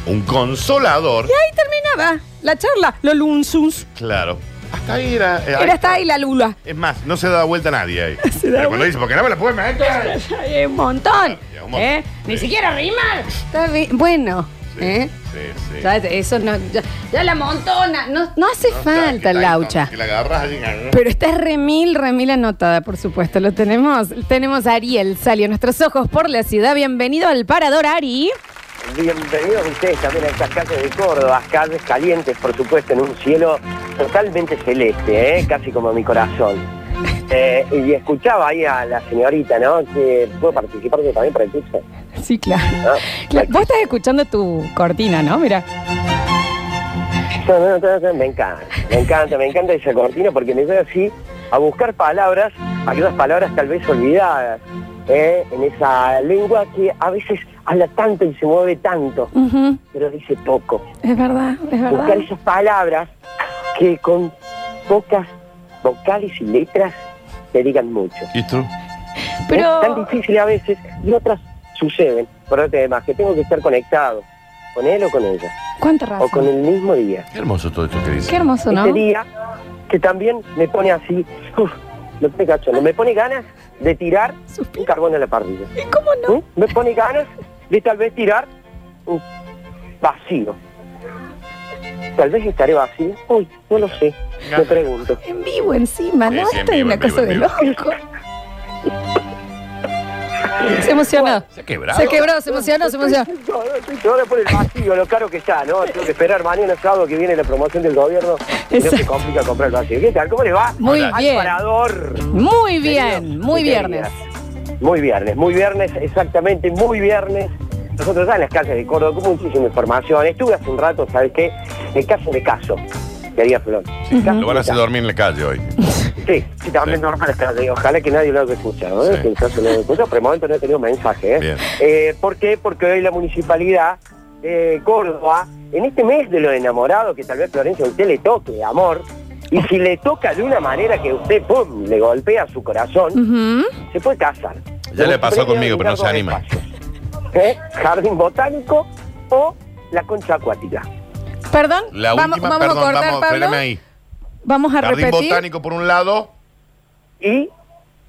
un consolador.
Ahí terminaba la charla. Los lunzuns.
Claro. Hasta ahí era. eh,
Era hasta ahí la lula.
Es más, no se da vuelta nadie ahí.
Se da
Pero cuando dice, porque no me la puedes meter.
Hay un montón.
Ya, un montón.
¿Eh? Ni
Sí.
siquiera rimar. Está bien. Bueno. ¿eh?
Sí, sí.
Ya, eso no. Ya, ya la montona. No, no hace
No,
falta,
que la-
Laucha.
Que la agarras allí.
Pero está remil, remil anotada, por supuesto. Lo tenemos. Tenemos a Ariel Salió nuestros ojos por la ciudad. Bienvenido al parador, Ari.
Bienvenidos ustedes también a estas calles de Córdoba, calles calientes, por supuesto, en un cielo totalmente celeste, ¿eh? casi como mi corazón. Eh, y escuchaba ahí a la señorita, ¿no? Que puedo participar yo también para el curso.
Sí, claro.
¿no?
Claro, Vos estás escuchando tu cortina, ¿no? Mira.
No, no, no, no, Me encanta, me encanta, me encanta esa cortina porque me voy así a buscar palabras, aquellas palabras tal vez olvidadas, ¿eh? en esa lengua que a veces habla tanto y se mueve tanto, pero dice poco.
Es verdad, es verdad.
buscar esas palabras que con pocas vocales y letras te digan mucho.
¿Y tú?
Es tan
Pero.
difícil a veces y otras suceden por otro que tengo que estar conectado con él o con ella,
¿Cuánta
o con
razón?
el mismo día.
Qué hermoso todo esto que dice.
Qué hermoso, ¿no?
Ese día que también me pone así, uff, lo que cachondo, me pone ganas de tirar un carbón a la parrilla.
¿Y cómo no?
¿Mm? Me pone ganas de tal vez tirar un vacío. Tal vez estaré vacío. Uy, no lo sé. Me pregunto.
En vivo encima, ¿no?
Sí, sí, en
Esto es
vivo,
una
en vivo,
cosa
en
de
vivo.
loco. Se emocionó.
Se ha quebrado.
Se quebró, se emocionó, se emocionó.
Estoy todo por el vacío, lo caro que está, ¿no? Tengo que esperar mañana sábado que viene la promoción del gobierno y no
Exacto.
se complica comprar el vacío. ¿Qué tal? ¿Cómo le va?
Muy
Al
bien.
parador.
Muy bien,
Queridos
muy
y
viernes.
queridas. Muy viernes, muy viernes, exactamente, muy viernes. Nosotros ya en las calles de Córdoba con muchísima información. Estuve hace un rato, ¿sabes qué? El caso de caso, quería Flor.
Sí, Lo van a hacer dormir en la calle hoy.
Sí, sí, también
Sí.
normal está. Ojalá que nadie lo haya escuchado, ¿eh?
Sí.
Que el caso lo escucha, pero de momento no he tenido mensaje, ¿eh?
Bien.
Eh, ¿Por qué? Porque hoy la municipalidad de Córdoba, en este mes de los enamorados, que tal vez Florencia a usted le toque amor, y si le toca de una manera que usted pum, le golpea su corazón,
Ujú.
se puede casar.
Ya le pasó conmigo, pero no se anima.
espacios. ¿Eh? Jardín botánico o la concha acuática.
Perdón,
La
vamos,
última,
vamos
perdón,
a cortar,
vamos,
Pablo.
frename ahí.
Vamos a
Jardín
repetir.
botánico por un lado,
Y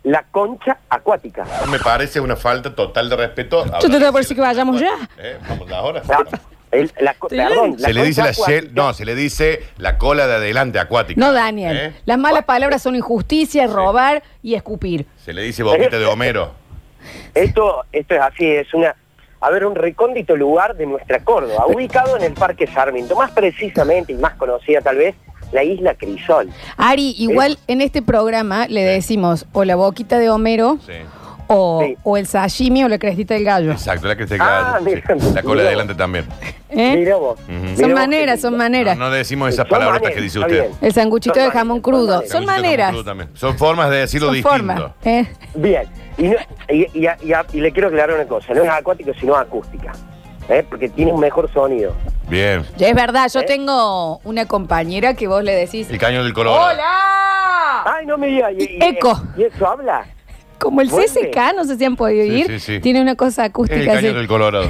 la concha acuática.
me parece una falta total de respeto.
Yo te voy a decir que vayamos ya.
¿Eh? Vamos ahora.
La- el- la co-
Sí.
perdón,
Se le dice
concha
la shell-
acuática.
no, se le dice la cola de adelante acuática.
No, Daniel.
¿Eh?
Las malas palabras son injusticia, robar y escupir.
Se le dice boquita de Homero.
Esto, esto es así, es una, a ver, un recóndito lugar de nuestra Córdoba, ubicado en el Parque Sarmiento, más precisamente y más conocida tal vez, la isla Crisol.
Ari, igual en este programa le decimos o la boquita de Homero
Sí.
O,
Sí.
o el sashimi o la crestita del gallo.
Exacto, la que se
Ah,
cae.
mira,
sí. La cola de adelante también.
¿Eh?
Mira vos.
Ujú.
Mira
Son
vos
maneras,
qué
son
lindo.
maneras.
No, no decimos esas
Son
palabrotas
maneras,
que dice
está
usted.
bien.
El sanguchito
Son
de jamón crudo.
son
Son
Sanguchito
maneras.
con crudo también. Son formas de decirlo
Son
distinto.
formas. ¿eh?
Bien, y, no- y- y- y- y le quiero aclarar una cosa, no es acuático sino acústica, ¿eh? porque tiene un mejor sonido.
Bien.
Ya es verdad, yo
¿Eh?
tengo una compañera que vos le decís,
El caño del color.
¡Hola!
Ay, no me digas, y, y-
Eco.
¿y eso habla?
Como el
Vuelve.
CSK, no sé si han podido
Sí,
ir,
sí, sí.
tiene una cosa
Es el
acústica
caño
así.
del Colorado.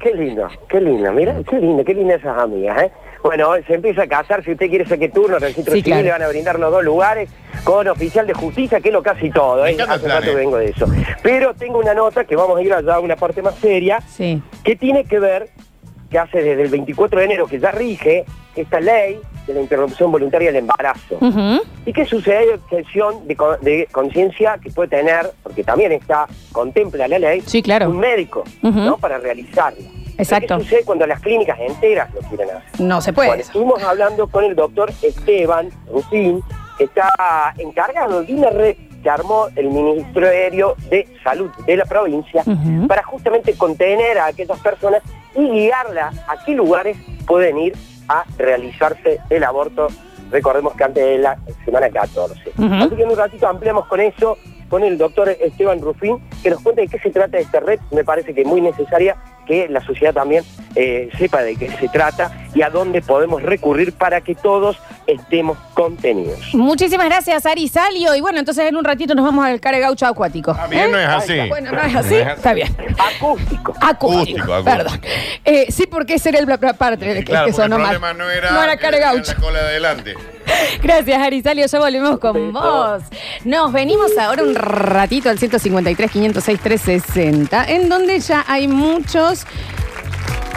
Qué lindo, qué lindo, mira, qué lindo, qué lindas esas amigas, ¿eh? Bueno, se empieza a casar, si usted quiere saque turno, registro
Sí,
civil,
claro.
le van a brindar los dos lugares con oficial de justicia, que es lo casi todo,
Me
¿eh?
encanta el
Hace
plan,
rato
¿eh?
vengo de eso. Pero tengo una nota que vamos a ir allá a una parte más seria,
Sí.
que tiene que ver, que hace desde el 24 de enero que ya rige esta ley de la interrupción voluntaria del embarazo. ¿Y qué sucede? Objeción de, co- de conciencia que puede tener, porque también está, contempla la ley,
Sí, claro.
un médico. ¿no? Para realizarlo.
Exacto.
¿Qué sucede cuando las clínicas enteras lo quieren hacer?
No se
Bueno,
puede.
estuvimos hablando con el doctor Esteban Rufín, que está encargado de una red que armó el Ministerio de Salud de la provincia para justamente contener a aquellas personas y guiarlas a qué lugares pueden ir a realizarse el aborto. Recordemos que antes de la semana 14.
Ujú.
Así que en un ratito ampliamos con eso, con el doctor Esteban Rufín, que nos cuente de qué se trata esta red. Me parece que muy necesaria que la sociedad también eh, sepa de qué se trata y a dónde podemos recurrir para que todos estemos contenidos.
Muchísimas gracias, Ari Salio. Y bueno, entonces en un ratito nos vamos al care gaucho acuático.
Bien,
¿Eh?
no es así.
Bueno, no es así. Está bien.
Acústico.
Acústico, acústico.
Perdón. Eh, sí, porque ese era el bla- bla- parte que,
Claro,
que
porque
sonó
el
mal.
problema no era,
No era care gaucho.
la cola de adelante.
Gracias, Arisalio. Ya volvemos con vos. Nos venimos ahora un ratito al 153, 506, 360, en donde ya hay muchos.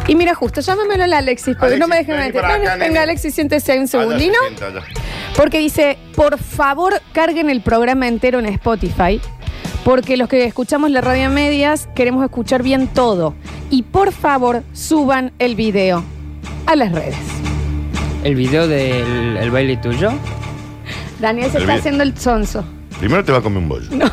Y mira, justo, llámamelo a Alexis, porque
Alexis,
no me dejen mentir.
para acá,
Venga,
nene.
Alexis, siéntese un
Allá se
segundino.
sienta.
Porque dice, por favor, carguen el programa entero en Spotify. Porque los que escuchamos la radio a medias queremos escuchar bien todo. Y por favor, suban el video a las redes.
El video del el baile tuyo.
Daniel se
El
está
vi-
haciendo el sonso.
Primero te va a comer un bollo.
No.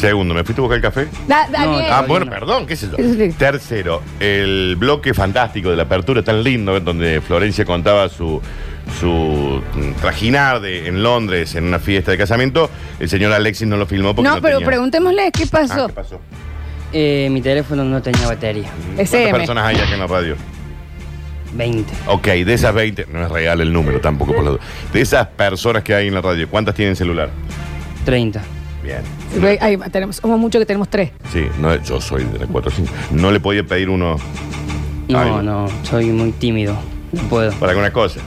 Segundo, ¿me fuiste a buscar el café?
Da- Daniel.
Ah, bueno,
no.
perdón, qué sé yo.
Sí.
Tercero, el bloque fantástico de la apertura tan lindo, donde Florencia contaba su, su mm, trajinar de, en Londres en una fiesta de casamiento. El señor Alexis no lo filmó porque
no,
no,
pero
tenía-
preguntémosle qué
Ah,
pasó.
¿qué pasó?
Eh, mi teléfono no tenía batería.
¿Cuántas
SM.
personas hay acá en la radio?
20.
Ok, de esas 20, no es real el número tampoco por la duda. De esas personas que hay en la radio, ¿cuántas tienen celular?
30.
Bien.
Ve, ahí tenemos, somos muchos que tenemos tres.
Sí, no, yo soy de la 45. No le podía pedir uno
No,
Ay.
no, soy muy tímido. No puedo.
para alguna cosa.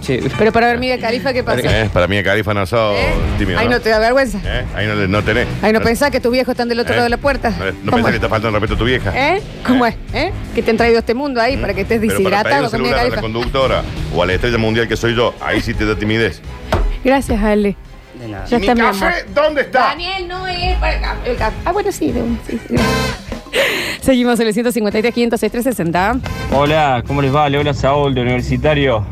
Sí.
Pero para ver, Miguel Califa, ¿qué pasó?
Eh, Para mí, Califa no sos
¿Eh?
tímido.
Ahí no te da vergüenza.
¿Eh? Ahí no, no tenés.
Ahí no pensás que tus viejos están del otro
¿Eh?
lado de la puerta.
No, no
¿Cómo
pensás
es?
que te falta el respeto a tu vieja.
¿Eh? ¿Cómo es? ¿Eh? Que te han traído a este mundo ahí para que estés deshidratado con Miguel
celular a la
Califa.
conductora o a la estrella mundial que soy yo, ahí sí te da timidez.
Gracias, Ale.
De nada.
Ya
¿Y mi
está mi
café?
amor.
¿Dónde está?
Daniel no es para el café. el café. Ah, bueno, sí, de un- sí. Seguimos en el 153, 506, 360.
Hola, ¿cómo les va? Le habla Saúl de Universitario.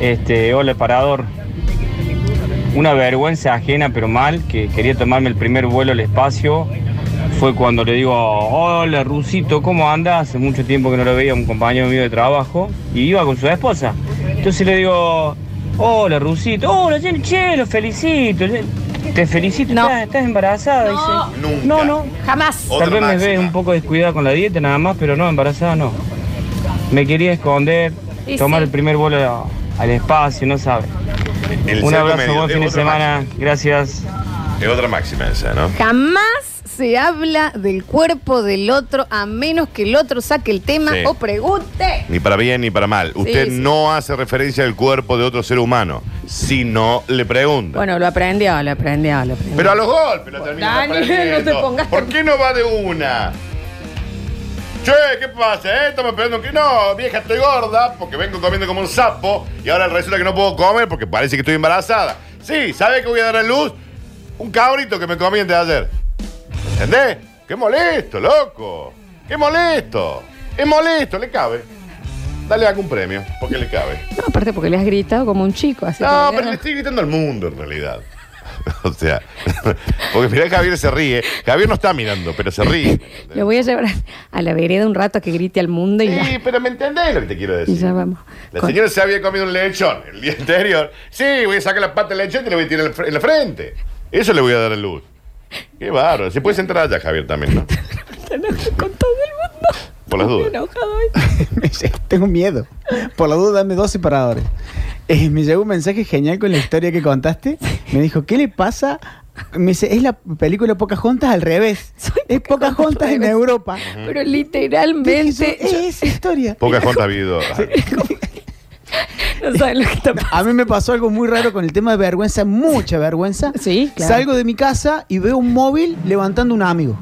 Este, hola, parador. Una vergüenza ajena, pero mal, que quería tomarme el primer vuelo al espacio. Fue cuando le digo, hola, Rusito, ¿cómo andas? Hace mucho tiempo que no lo veía, un compañero mío de trabajo. Y iba con su esposa. Entonces le digo, hola, Rusito. Hola, che, lo felicito. Te felicito,
No.
estás, estás embarazada.
No.
dice.
Nunca.
No, no.
Jamás.
Otra
Tal vez me
máxima.
ves un poco descuidada con la dieta nada más, pero no, embarazada no. Me quería esconder,
Y
tomar
sí.
el primer vuelo a- al espacio, no sabe.
El
Un abrazo,
medio.
buen
Es
fin de
otra
semana, gracias.
máxima. Es otra máxima esa, ¿no?
Jamás se habla del cuerpo del otro a menos que el otro saque el tema
Sí.
o pregunte.
Ni para bien ni para mal. Usted
sí.
no hace referencia al cuerpo de otro ser humano si no le pregunta.
Bueno, lo aprendió, lo aprendió, lo aprendió.
Pero a los golpes lo termina
Daniel,
aprendiendo.
no te pongas
¿Por
tan-
qué no va de una? Che, ¿qué pasa? Eh? Estamos esperando que no, vieja, estoy gorda porque vengo comiendo como un sapo y ahora resulta que no puedo comer porque parece que estoy embarazada. Sí, ¿sabe que voy a dar a luz? Un cabrito que me comí antes de ayer. ¿Entendés? ¡Qué molesto, loco! ¡Qué molesto! ¡Es molesto! Le cabe. Dale algún premio, porque le cabe.
No, aparte porque le has gritado como un chico. Así
No, pero le estoy gritando al mundo en realidad. O sea, porque mirá que Javier se ríe. Javier no está mirando, pero se ríe.
Lo voy a llevar a la vereda un rato a que grite al mundo y,
Sí, pero me entendés lo que te quiero
y
decir.
ya vamos.
La
Con-
señora se había comido un lechón el día anterior. Sí, voy a sacar la pata del lechón y le voy a tirar en la fre- en la frente. Eso le voy a dar a luz. Qué bárbaro. Se puede sentar allá, Javier, también, ¿no?
Con todo el mundo.
Por las dudas.
enojado hoy.
Tengo miedo. Por la duda, dame dos separadores. Eh, me llegó un mensaje genial con la historia que contaste. Me dijo, ¿qué le pasa? Me dice, es la película Pocahontas al revés.
Soy
es
Pocahontas
Pocahontas en. Europa.
Pero
Dije,
literalmente.
"Eso es esa historia.
Pocas juntas ha habido.
No saben lo que está pasando.
A mí me pasó algo muy raro con el tema de vergüenza, mucha vergüenza.
Sí, claro.
Salgo de mi casa y veo un móvil levantando un amigo.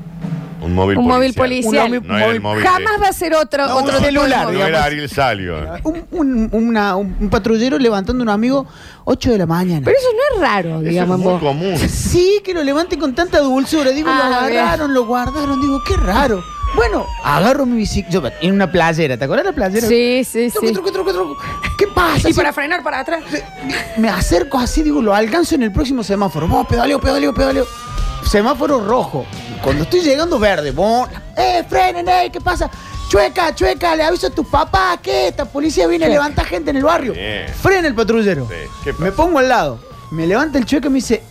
Un móvil
Un móvil
policial.
policial.
Un
No era el móvil.
Jamás va a ser otro,
No,
otro
celular,
móvil.
No
digamos.
era Ariel Salio.
Un, un- una- un- patrullero levantando un amigo 8 de la mañana.
Pero eso no es raro,
Eso
digamos
es muy
vos.
común.
Sí, que lo levanten con tanta dulzura. Digo,
Ah,
lo agarraron, lo guardaron. Digo, qué raro. Bueno, agarro mi bicicleta. En una playera, ¿te acuerdas de la playera?
Sí, sí,
Truco,
sí.
truco, truco, truco. ¿Qué pasa?
Y para frenar para atrás.
Me acerco así, digo, lo alcanzo en el próximo semáforo. Vos, pedaleo, pedaleo, pedaleo. Semáforo rojo. Cuando estoy llegando verde, vos, ¡eh, frenen, eh! ¿Qué pasa? Chueca, chueca, le aviso a tus papás que esta policía viene a levantar gente en el barrio.
Bien.
Frena el patrullero.
Sí, ¿qué pasa?
Me pongo al lado. Me levanta el chueca y me dice,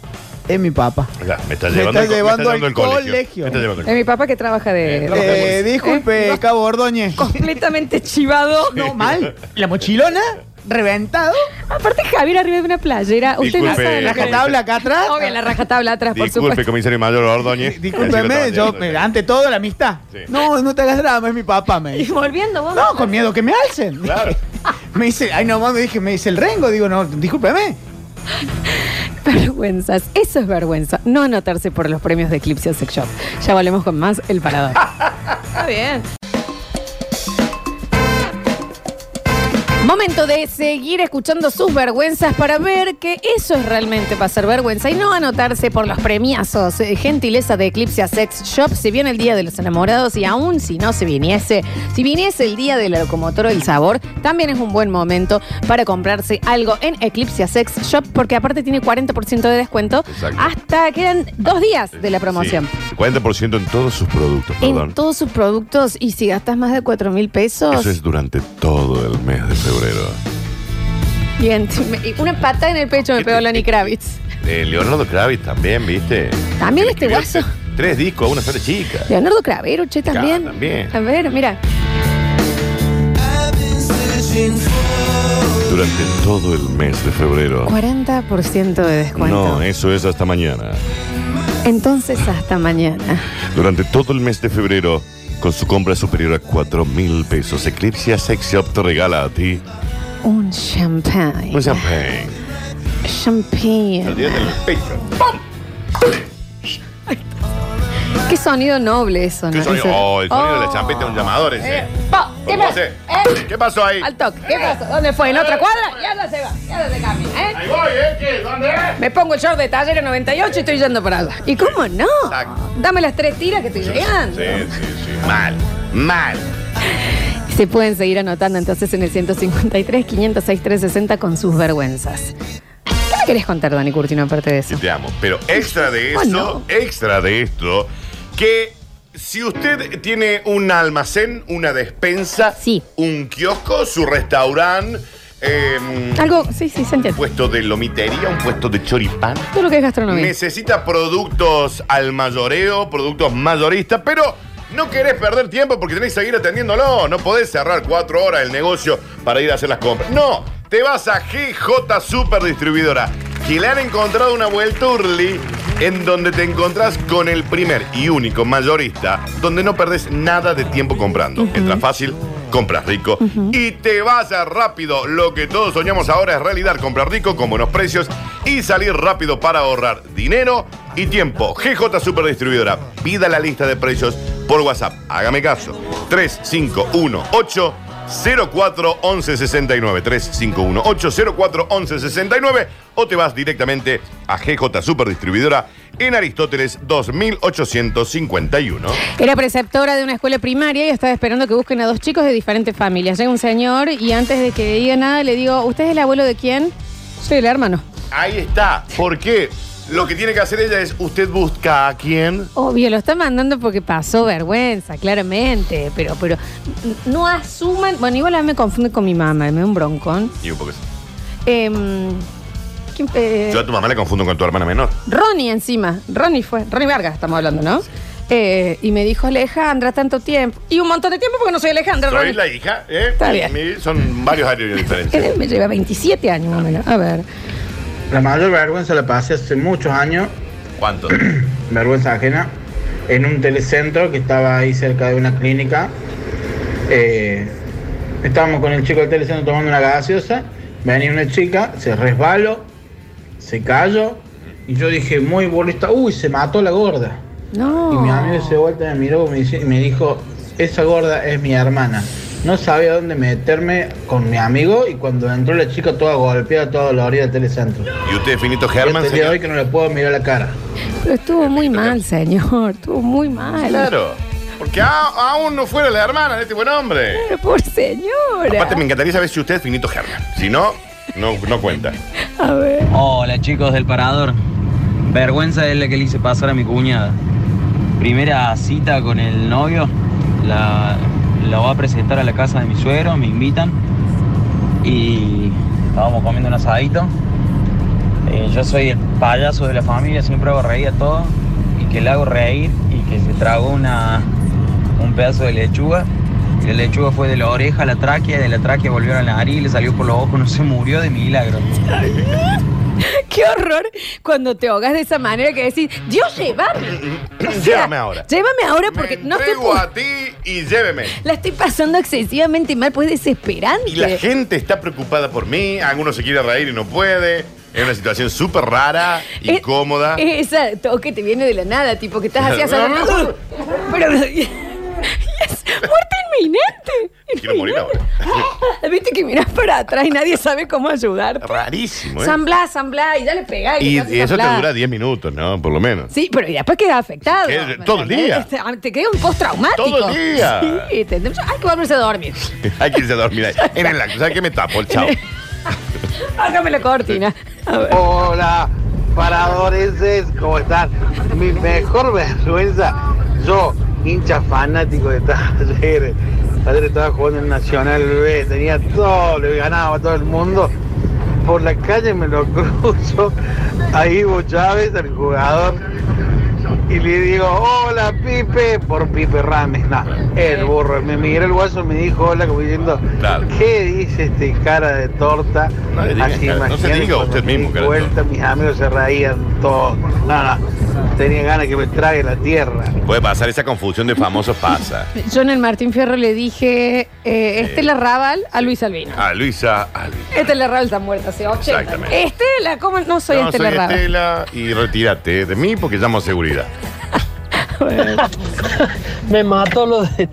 es mi papá.
Ya, me está
Me
llevando,
está
al-
llevando
al
al colegio.
Me está llevando al
Es mi papá que trabaja de.
Eh,
de-
Eh, disculpe,
Eh,
Cabo Ordóñez.
completamente chivado.
No, mal. La mochilona, reventado.
Aparte, Javier arriba de una playera. Usted no
Disculpe,
sabe lo
La
que
tabla acá atrás.
Obvio, la rajatabla atrás, por
Disculpe,
supuesto.
comisario mayor Ordóñez.
Discúlpeme, yo, me- ante todo, la amistad.
Sí.
No, no te hagas drama, es mi papá, me
Y
dice.
volviendo, vos.
No, con miedo que me alcen.
Claro.
Me dice, ay, no, me dije, me dice el rengo. Digo, no, discúlpeme.
Vergüenzas. Eso es vergüenza. No anotarse por los premios de Eclipse Sex Shop. Ya volvemos con más El Parador. Está bien. Momento de seguir escuchando sus vergüenzas para ver que eso es realmente pasar vergüenza y no anotarse por los premiazos. Eh, Gentileza de Eclipse Sex Shop. Se viene el Día de los Enamorados y aún si no se viniese, si viniese el Día de la Locomotora del Sabor, también es un buen momento para comprarse algo en Eclipse Sex Shop porque aparte tiene 40% de descuento
Exacto.
hasta quedan dos días de la promoción.
Sí, 40% en todos sus productos, perdón.
En todos sus productos y si gastas más de 4 mil pesos,
Eso es durante todo el mes de febrero.
Bien, me- una pata en el pecho me pegó Lenny Kravitz.
Eh, Leonardo Kravitz también, ¿viste?
También este
escribió
guaso.
tre- Tres discos a una sola chica.
Leonardo Cravero, che, también.
Claro, también.
A ver, mira.
Durante todo el mes de febrero.
40% de descuento.
No, eso es hasta mañana.
Entonces, hasta mañana.
Durante todo el mes de febrero, con su compra superior a 4 mil pesos, Eclipse Sex Shop te regala a ti
Un champagne.
un champagne.
Champagne.
Al día del pecho.
Qué sonido noble eso,
¿Qué
¿no?
sonido?
Ese-
Oh, el sonido de la
Oh.
champeta es un llamador ese.
Eh, ¿Qué
¿Cómo
pasó? ¿Eh?
¿Qué pasó ahí?
Al toque. ¿Qué pasó? ¿Dónde fue? ¿En otra cuadra? Ya no se va. Ya no se cambia, ¿eh?
Ahí voy, ¿eh? ¿Qué? ¿Dónde es?
Me pongo el short de taller 98 y estoy yendo para allá. ¿Y cómo no?
Exacto.
Dame las tres tiras que estoy llegando.
Sí, sí, sí. Mal. Mal.
Se pueden seguir anotando entonces en el 153 506 360 con sus vergüenzas. ¿Qué me querés contar, Dani Curtino, aparte de eso?
te amo. Pero extra de esto,
no.
extra de esto, que si usted tiene un almacén, una despensa,
Sí.
un kiosco, su restaurante, eh,
Algo, sí, sí, se
un
entiende.
puesto de lomitería, un puesto de choripán,
Todo lo que es gastronomía.
necesita productos al mayoreo, productos mayoristas, pero no querés perder tiempo porque tenés que seguir atendiéndolo. No podés cerrar cuatro horas el negocio para ir a hacer las compras. No, te vas a GJ Super Distribuidora, que le han encontrado una vuelta Urli en donde te encontrás con el primer y único mayorista, donde no perdés nada de tiempo comprando. Entra fácil, compras rico y te vas a rápido. Lo que todos soñamos ahora es realidad, comprar rico con buenos precios y salir rápido para ahorrar dinero y tiempo. GJ Super Distribuidora, pida la lista de precios por WhatsApp. Hágame caso. 3518 04 11 69 3518 04 11 69 o te vas directamente a GJ Super Distribuidora en Aristóteles 2851.
Era preceptora de una escuela primaria y estaba esperando que busquen a dos chicos de diferentes familias. Llega un señor y antes de que diga nada le digo, ¿usted es el abuelo de quién? Soy el hermano.
Ahí está. ¿Por qué? Lo que tiene que hacer ella es, usted busca a quién.
Obvio, lo está mandando porque pasó vergüenza, claramente. Pero, pero no asuman. Bueno, igual a mí me confunde con mi mamá, me da un broncón.
Y un poco.
Em, ¿quién, eh,
Yo a tu mamá le confundo con tu hermana menor.
Ronnie encima. Ronnie fue. Ronnie Vargas estamos hablando, ¿no? Eh, y me dijo Alejandra tanto tiempo. Y un montón de tiempo porque no soy Alejandra.
Soy
Ronnie.
la hija, ¿eh?
Está bien.
Mi- Son varios años de diferencia.
Me lleva 27 años más o menos. A ver.
La mayor vergüenza la pasé hace muchos años,
¿Cuánto?
vergüenza ajena, en un telecentro que estaba ahí cerca de una clínica. Eh, estábamos con el chico del telecentro tomando una gaseosa, venía una chica, se resbaló, se cayó, y yo dije, muy bolista, uy, se mató la gorda.
No.
Y mi amigo se vuelta me miró y me dice- y me dijo, esa gorda es mi hermana. No sabía dónde meterme con mi amigo y cuando entró la chica toda golpeada, toda dolorida del telecentro.
¿Y usted, Finito Germán,
día de
señor?
hoy que no le puedo mirar la cara.
Pero estuvo muy mal, señor. Estuvo muy mal.
Claro. Porque a- aún no fuera la hermana de este buen hombre.
Pero por señora.
Aparte, me encantaría saber si usted es Finito Germán. Si no, no, no cuenta.
A ver.
Hola chicos del parador. Vergüenza es la que le hice pasar a mi cuñada. Primera cita con el novio. La, la voy a presentar a la casa de mi suegro, me invitan. Y estábamos comiendo un asadito. eh, yo soy el payaso de la familia, siempre hago reír a todos y que le hago reír y que se tragó una, un pedazo de lechuga. Y la lechuga fue de la oreja a la tráquea, de la tráquea volvió a la nariz, le salió por los ojos, no se murió de milagro.
Qué horror cuando te ahogas de esa manera que decís, Dios, llévame. O sea,
Llévame ahora.
Llévame ahora porque
Me
no te
entrego
puedo.
a ti y lléveme.
La estoy pasando excesivamente mal, pues desesperante.
Y la gente está preocupada por mí, algunos se quiere reír y no puede. Es una situación súper rara,
Es-
incómoda.
Es esa tos que te viene de la nada, tipo que estás así. Pero. Es muerte inminente.
Quiero morir ahora.
Viste que mirás para atrás y nadie sabe cómo ayudarte.
Rarísimo, ¿eh?
Samblá, samblá, y dale pegá.
Y,
te haces
y eso te dura 10 minutos, ¿no? Por lo menos.
Sí, pero y después quedas afectado.
¿Qué? Todo el día.
Te, te queda un post-traumático.
Todo el día.
Sí, te- hay que volverse a dormir.
Hay que irse a dormir ahí. En el acto. ¿Sabes qué me tapo? El chao.
Hágame la cortina. A ver.
Hola, paradores, ¿cómo están? Mi mejor vergüenza, yo, hincha fanático de Talleres. Talleres estaba jugando en Nacional B, tenía todo, le ganaba todo el mundo. Por la calle me lo cruzo a Ivo Chávez, el jugador, y le digo, hola Pipe, por Pipe Rames. No, el burro. Me miró el guaso y me dijo hola, como diciendo, ¿qué dice este cara de torta?
No le
Así,
cara- no se diga usted
me
mismo, cara de
vuelta, mis amigos se reían todos. No, no, tenía ganas que me trague la tierra.
Puede pasar, esa confusión de famosos pasa.
Yo en el Martín Fierro le dije, eh, Estela Raval a Luis Albino.
A Luisa, a Luisa.
Estela Raval está muerta hace 80.
Exactamente.
Estela, ¿cómo? No soy
no,
Estela
soy
Raval.
Estela y retírate de mí porque llamo a seguridad.
Me mató lo de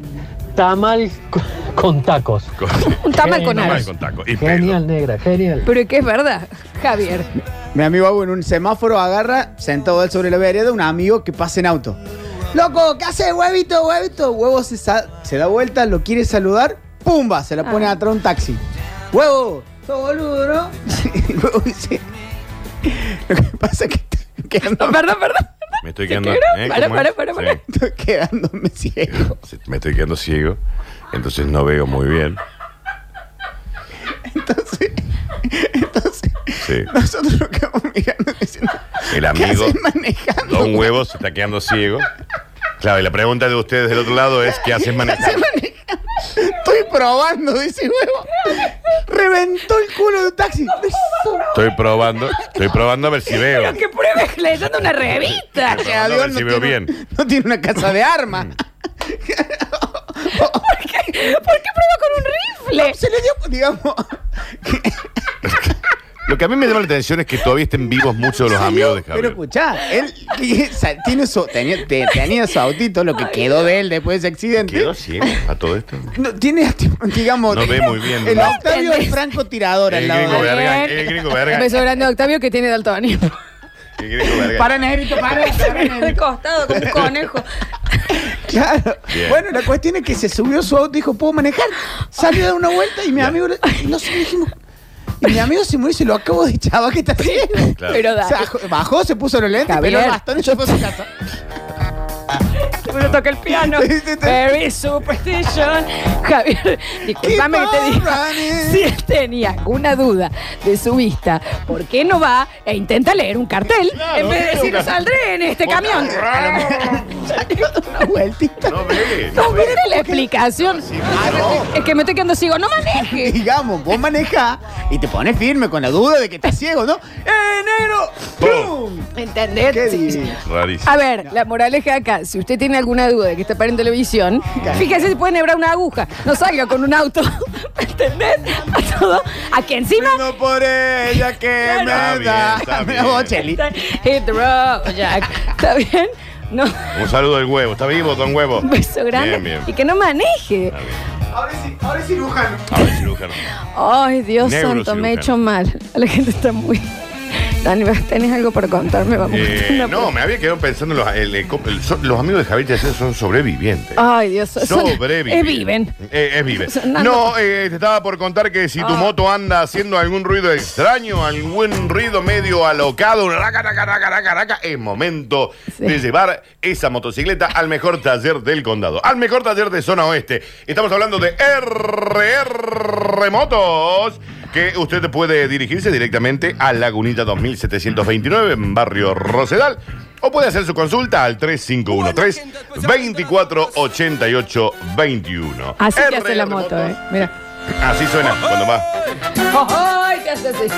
tamal co- con tacos.
Un tamal con
Tamal
aros.
con taco. Y
Genial, negra, genial.
Pero que es verdad, Javier.
Mi amigo Abu en un semáforo agarra, sentado él sobre la vereda, un amigo que pasa en auto. Loco, ¿qué hace, huevito, huevito? Huevo se, sa- se da vuelta, lo quiere saludar, ¡pumba! Se la pone
Ah.
atrás un taxi. ¡Huevo! ¡Sos boludo, no? Y huevo dice. Lo que pasa es que
Perdón, perdón.
Me estoy quedando. ¿eh?
Para,
¿Cómo
para,
es?
para,
Sí.
para.
estoy quedándome ciego.
Sí, Me estoy quedando ciego. Entonces no veo muy bien.
Entonces, entonces,
Sí.
nosotros lo quedamos mirando diciendo.
El
¿Qué
amigo
haces manejando?
Don Huevo se está quedando ciego. Claro, y la pregunta de ustedes del otro lado es: ¿qué haces manejando?
Estoy probando, dice huevo. Reventó el culo del taxi.
Estoy probando, estoy probando a ver si veo.
Pero que pruebes leyendo una revista.
A ver si veo bien.
no tiene una casa de armas.
¿Por qué prueba con un rifle?
Se le dio, digamos.
Lo que a mí me llama la atención es que todavía estén vivos muchos de los amigos de
Pero
Javier.
escuchá, él que- sa- tiene su, tenía, te- tenía su autito, lo que quedó de él después de ese accidente.
¿Quedó ciego a todo esto?
No, tiene, digamos,
No ve muy bien,
el
¿no?
Octavio el franco tirador al
El
lado
gringo
de él.
verga, el gringo
Un
verga.
beso grande a Octavio que tiene daltonismo.
Verga.
Para negrito, para, para
De
negrito.
costado como un conejo.
Claro.
Bien.
Bueno, la cuestión es que se subió a su auto y dijo, ¿puedo manejar? Salió a dar una vuelta y mi
Ya.
amigo, le- y no sé, dijimos. Y mi amigo se murió y se lo acabo de chava que está.
Claro.
Pero
O sea, bajó, se puso los lentes,
Javier.
peló el bastón y se fue a su casa.
Uno toca el piano. Very superstition. Javier, discúlpame que te diga. Si él tenía alguna duda de su vista, ¿por qué no va e intenta leer un cartel en vez de decir saldré en este camión?
Una vueltita.
No ve.
No,
No ve.
mire la explicación.
no.
Es que me estoy quedando ciego. No maneje.
Digamos, vos manejás y te pones firme con la duda de que estás ciego, ¿no? ¡Eh, negro! ¡Pum!
¿Entendés?
Qué
Sí.
Rarísimo.
A ver, la moraleja acá, si usted tiene alguna duda de que está para en televisión, fíjese si puede nebrar una aguja. No salga con un auto. ¿Entendés? A todo. Aquí encima.
No por ella que
Claro.
me
Está bien,
da.
está bien.
Cheli.
Hit the road, Jack. ¿Está bien? No.
Un saludo del huevo. ¿Está vivo, don huevo?
Un beso grande.
Bien, bien.
Y que no maneje.
Ahora sí, ahora es cirujano.
A ver, cirujano.
Ay, Dios
Neurocirujano.
santo, me he hecho mal. La gente está muy. Dani, ¿tenés algo para contarme? Vamos.
Eh, no, me había quedado pensando en los, el- el- el- so- los amigos de Javier Chacel son sobrevivientes.
Ay, Dios son-
Sobreviven.
Es viven.
Eh, es vive.
Son-
No, eh, te estaba por contar que si tu
Ah.
moto anda haciendo algún ruido extraño, algún ruido medio alocado, raca, raca, raca, raca, raca, es momento
Sí.
de llevar esa motocicleta al mejor taller del condado, al mejor taller de zona oeste. Estamos hablando de RR Motos. Que usted puede dirigirse directamente a Lagunita 2729 en barrio Rosedal o puede hacer su consulta al 3513-2488-21.
Así que hace la moto, ¿eh? Mira.
Así suena cuando va.
¡Ay, qué hace así!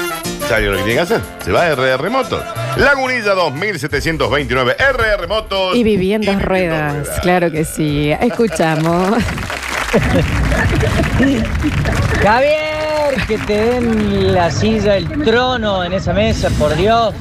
¿Sabe lo que tiene que hacer? Se va a RR Motos. Lagunilla 2729 RR Motos.
Y en dos ruedas, claro que sí. Escuchamos.
Javier, que te den la silla, el trono en esa mesa, por Dios.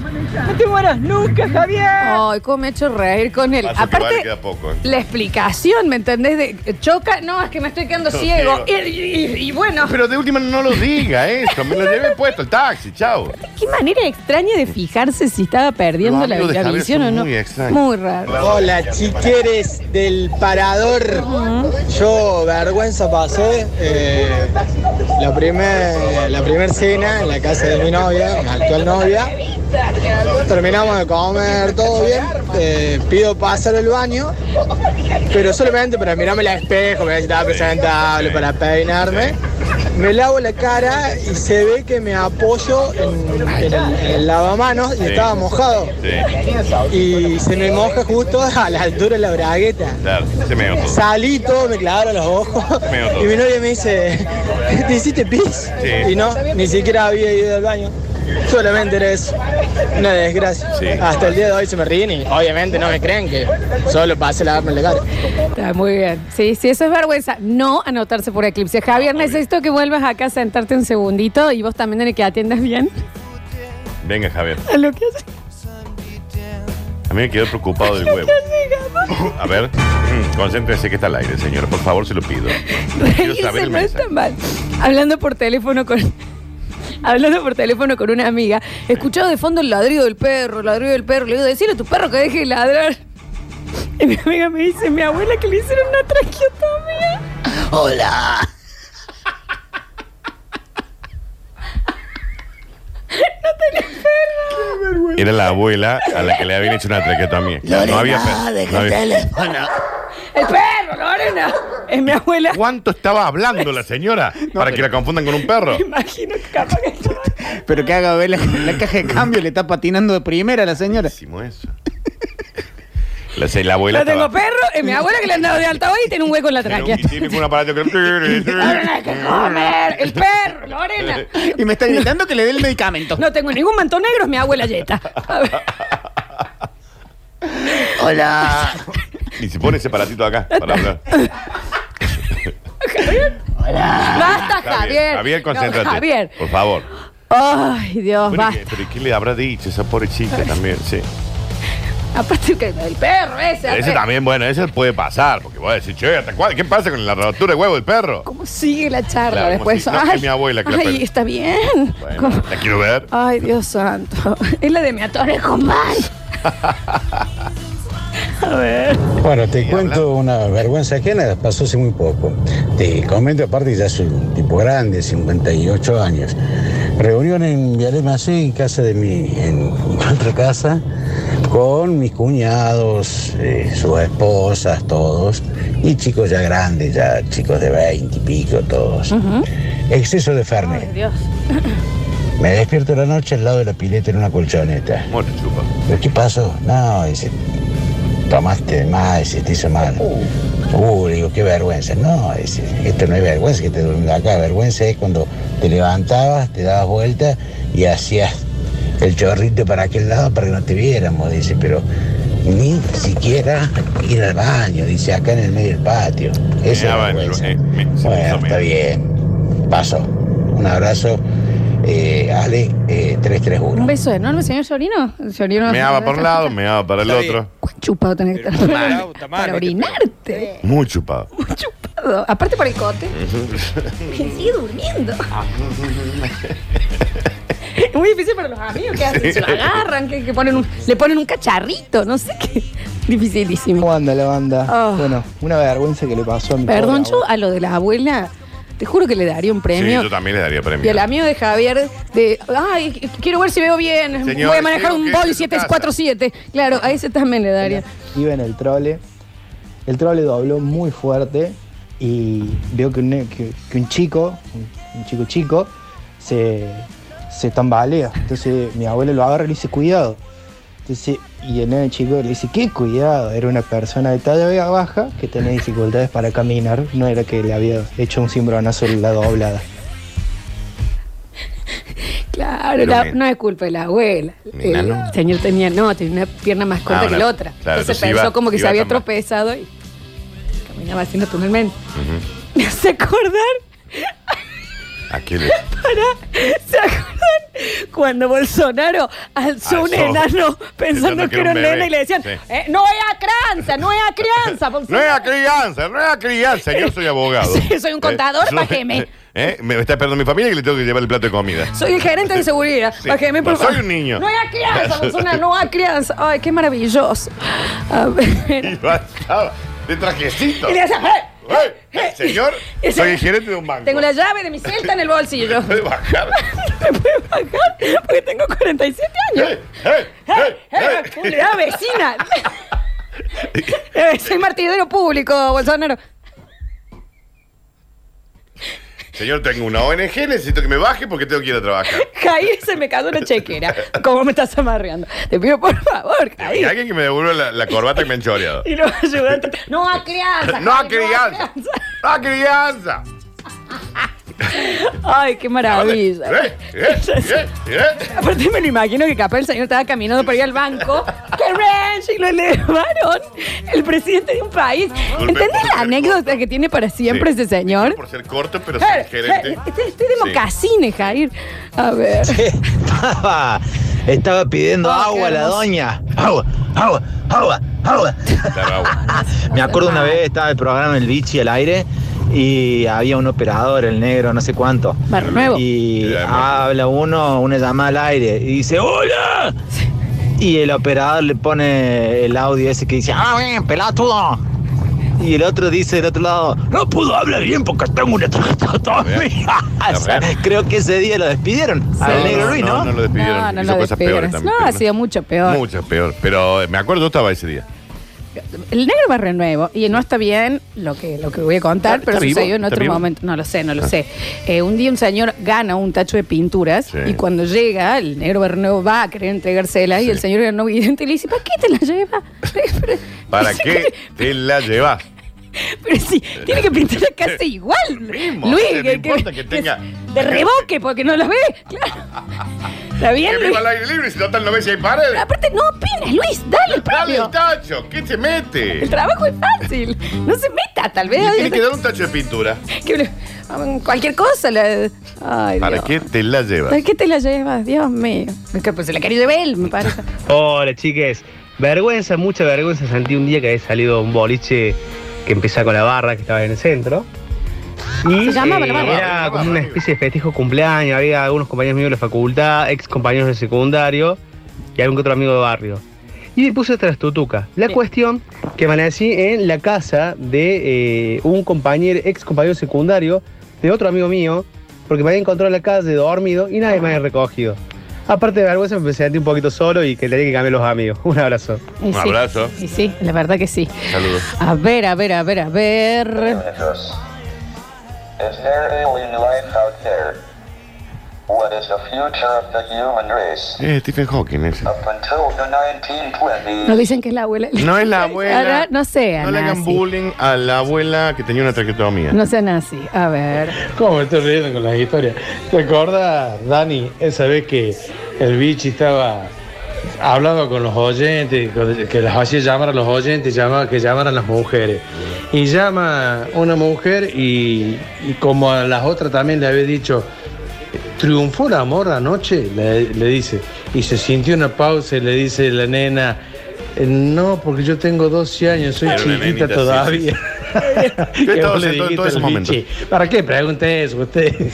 No te mueras nunca, Javier.
Ay, cómo me he hecho reír con él.
Paso que vale,
Aparte,
queda poco. ¿eh?
la explicación, ¿me entendés? De, choca, no, es que me estoy quedando
No,
ciego. Y,
ciego.
y- y bueno,
Pero de última no lo diga eso. Me lo llevé puesto el taxi, chao.
qué manera extraña de fijarse si estaba perdiendo
Los
la,
amigos de
la
Javier
visión o
son
no.
muy extraños.
Muy raro.
Hola, chiqueres del parador. Yo vergüenza pasé eh, la primer, la primer cena en la casa de mi novia, mi actual novia. Terminamos de comer, todo bien. eh, pido pasar al baño, pero solamente para mirarme al espejo, ver si estaba presentable, para peinarme. Me lavo la cara y se ve que me apoyo en, en el, en el lavamanos y
Sí.
estaba mojado.
Sí,
Y se me moja justo a la altura de la bragueta.
claro, se me todo.
Salí todo, me clavaron los ojos.
Me.
Y mi novia me dice, ¿te hiciste pis?
Sí.
Y no, ni siquiera había ido al baño. Solamente era eso. Una desgracia.
Sí.
Hasta el día de hoy se me ríen y obviamente no me creen que solo pasé a lavarme la cara.
Está muy bien. Sí, sí, eso es vergüenza. No anotarse por eclipse. Javier, necesito que vuelvas acá a sentarte un segundito y vos también tenés que atiendas bien
Venga, Javier.
a lo que hace.
A mí me quedó preocupado del huevo. A ver, mm, concéntrese que está al aire, señora. Por favor, se lo pido. Quiero saber el
no
mensaje.
está mal. Hablando por teléfono con. Hablando por teléfono con una amiga, escuchaba de fondo el ladrido del perro, el ladrido del perro. Le digo, decirle a tu perro que deje de ladrar. Y mi amiga me dice, mi abuela que le hicieron una traqueotomía.
Hola.
Era la abuela a la que le habían hecho una traqueotomía. No había perro. No había-
El perro, Lorena. Es mi abuela.
¿Cuánto estaba hablando la señora para que la confundan con un perro?
Me imagino que capaz que
Pero que haga ver la, la caja de cambio, le está patinando de primera a la señora.
Hicimos eso. La, la abuela
tengo
estaba-
perro, es mi abuela que le han dado de alta hoy y tiene un hueco en la tráquea.
Y tiene un aparato que...
Lorena, hay que comer. El perro, Lorena.
Y me está gritando que le dé el medicamento.
No tengo ningún manto negro, es mi abuela Yeta. A ver.
Hola.
Y se pone ese aparatito acá para hablar.
Basta, Javier.
Javier, concéntrate.
No, Javier.
Por favor.
Ay, Dios,
Pero, ¿y
basta.
qué, pero ¿y qué le habrá dicho esa pobre chica también? Sí.
Aparte que el perro ese.
Ese también, bueno, ese puede pasar, porque voy a decir, che, ¿hasta cuándo? ¿qué pasa con la rotura de huevo del perro?
¿Cómo sigue la charla
Claro,
después?
si- no, es mi abuela que la
ay, está bien.
Bueno,
¿Cómo?
la quiero ver.
Ay, Dios santo. Es la de mi atore con mal. A ver.
Bueno, te cuento una vergüenza ajena, pasó hace muy poco. Te comento, aparte ya soy un tipo grande, 58 años. Reunión en Viale Macé, en casa de mi, en otra casa, con mis cuñados, eh, sus esposas, todos, y chicos ya grandes, ya chicos de 20 y pico, todos. Exceso de Fernet.
Dios.
Me despierto la noche al lado de la pileta en una colchoneta.
Bueno, chupa.
¿Pero qué pasó? No, dice, tomaste de más, dice, te hizo mal. Uh, le digo, qué vergüenza. No, dice, esto no es vergüenza que te durmiendo acá. Vergüenza es cuando te levantabas, te dabas vuelta y hacías el chorrito para aquel lado para que no te viéramos, dice, pero ni siquiera ir al baño, dice, acá en el medio del patio. Eso es
Ah, bueno, eh, me- me
Bueno, está
medio.
bien. Paso. Un abrazo. Eh, Ale, eh, 331.
Un beso enorme, señor Sorino. Sorino
Me daba para un lado, me daba para el otro.
Chupado tenés que estar. Para, para orinarte.
Muy chupado.
Chupado. Aparte por el cote. Sigue durmiendo. Es muy difícil para los amigos que hacen,
Sí.
se lo agarran, que, que ponen un- le ponen un cacharrito, no sé qué. Dificilísimo.
¿Cómo anda la banda?
Ah.
Bueno, una vergüenza que le pasó a mi
Perdón,
pobre
yo a lo de la abuela, te juro que le daría un
Sí,
premio.
yo también le daría
y
premio.
al amigo de Javier, de, ay, quiero ver si veo bien,
Señor,
voy a manejar
quiero
un
que
Boeing
entre casa.
747. Claro, a ese también le daría.
Iba en el trole. El trole dobló muy fuerte y veo que un, que- que un chico, un, un chico chico,
se, se tambalea. Entonces mi abuelo lo agarra y le dice, cuidado. Entonces, y el nene chico le dice, ¿qué cuidado? Era una persona de talla baja que tenía dificultades para caminar, no era que le había hecho un cimbronazo en la doblada.
Claro,
Pero
la-
mi-
no es culpa de la abuela. El señor tenía, no, tenía una pierna más corta
Ah,
que
una-
la otra.
claro,
entonces
entonces
pensó
iba-
como que se había tropezado y caminaba así naturalmente.
Ujú.
¿Me hace acordar?
¿A qué le-
Para, ¿se acuerdan cuando Bolsonaro alzó un
Alzó.
enano pensando que era un
bebé.
nene y le decían,
Sí.
eh, no es a crianza, no es a crianza,
No
Bolsonaro"?
es a crianza, no es a crianza. Yo soy abogado.
Sí, soy un contador,
Eh,
bájeme.
¿Eh? Me está esperando mi familia que le tengo que llevar el plato de comida.
Soy el gerente de seguridad.
Sí.
Bájeme, por
No soy
favor.
un niño.
No es a crianza, Bolsonaro, no es a crianza. Ay, qué maravilloso. A ver.
Y bastaba de trajecito.
Y le hacía, "Eh,
¡Eh! eh, Señor,
Ese-
soy gerente de un banco.
Tengo la llave de mi celta en el bolsillo.
¿Puede bajar?
¿Me puede bajar? Porque tengo 47 años.
¡Eh! ¡Eh! ¡Eh!
¡Eh! ¿Cómo le da vecina? Eh, Soy martillero público, Bolsonaro.
Señor, tengo una ONG, necesito que me baje porque tengo que ir a trabajar.
Jair se me cayó una chequera. ¿Cómo me estás amarreando? Te pido por favor,
Y
Jair.
alguien que me devuelva la, la corbata que me han choreado.
Y los ayudantes. No a crianza.
¡No a
Jair,
crianza! ¡No a crianza!
Ay, qué maravilla.
¡Eh! ¡Eh! ¡Eh! ¡Eh!
Aparte me lo imagino que capaz el señor estaba caminando para ir al banco. ¡Qué ranch! Y lo elevaron. El presidente de un país. ¿Entendés la anécdota que tiene para siempre
Sí.
ese señor?
Por ser corto, pero
Eh,
ser gerente.
eh, Estoy, estoy de mocasines, Jair. A ver.
Estaba, estaba pidiendo
Oh,
agua la
hermoso.
doña. Agua, agua, agua, agua.
Claro, agua.
Me acuerdo una vez, estaba el programa El Bichi al aire y había un operador, el negro, no sé cuánto.
Nuevo.
Y habla uno, una llamada al aire y dice, ¡Hola! Y el operador le pone el audio ese que dice, ¡Ah, bien, pelatudo! Y el otro dice del otro lado, no puedo hablar bien porque tengo una traqueotomía. O sea, Creo que ese día lo despidieron al negro Luis, ¿no?
No, no lo despidieron.
No, no
Hizo
lo
cosas
despidieron.
peores también.
No, ha sido mucho peor.
Mucho peor. Pero eh, me acuerdo, yo estaba ese día.
El negro barrio nuevo, y no está bien lo que, lo que voy a contar,
¿Está-
pero
está vivo?
sucedió en
¿Está
otro
vivo?
momento. No lo sé, no lo
Ah.
sé. Eh, un día un señor gana un tacho de pinturas
Sí.
y cuando llega, el negro barrio nuevo va a querer entregársela y
Sí.
el señor no vidente le dice, ¿para qué te la lleva? Pero-
¿Para qué te la llevas?
Pero sí, tiene que pintarla casi igual.
mismo,
Luis,
no importa que tenga-
de reboque, porque no la ve. Claro. Está bien,
Que
Luis.
al aire libre si total no ves si hay paredes.
Aparte, no opines, Luis, dale el
Dale
premio.
el tacho, ¿qué se mete?
El trabajo es fácil. No se meta, tal vez.
tiene que dar un tacho de pintura.
Que cualquier cosa. La... Ay,
¿Para
Dios.
qué te la llevas?
¿Para qué te la llevas? Dios mío. Es que pues se la quería llevar él, me parece.
Hola chiques, vergüenza, mucha vergüenza sentí un día que había salido un boliche que empezaba con la barra que estaba en el centro. Y
Se barra.
era como una especie de festejo de cumpleaños, había algunos compañeros míos de la facultad, ex compañeros de secundario y algún que otro amigo de barrio. Y me puse tras tutuca. La cuestión que amanecí en la casa de eh, un compañero, ex compañero secundario, de otro amigo mío, porque me había encontrado en la calle dormido y nadie me había recogido. Aparte de vergüenza, me sentí un poquito solo y que tenía que cambiar los amigos. Un abrazo.
Y sí, Y sí, la verdad que sí.
Saludos.
A ver, a ver, a ver, a ver.
Is there alien life out there? What is the future of the human race?
Eh, Stephen Hawking ese.
Up until the 1920s.
Nos dicen que es la abuela.
No es la abuela.
Ahora, no sea
No le hagan
nazi.
bullying a la abuela que tenía una traqueotomía.
No sea nazi. A ver.
¿Cómo me estoy riendo con las historias? ¿Te acuerdas, Dani, esa vez que el bichi estaba hablando con los oyentes, que las hacía llamar a los oyentes, llamaba, que llamaran las mujeres? Y llama una mujer y, y como a las otras también le había dicho, triunfó el amor anoche, le, le dice. Y se sintió una pausa y le dice la nena, "Eh, no, porque yo tengo 12 años, soy chiquita
sí,
todavía.
Estaba en todo ese momento.
¿Para qué pregunte eso usted?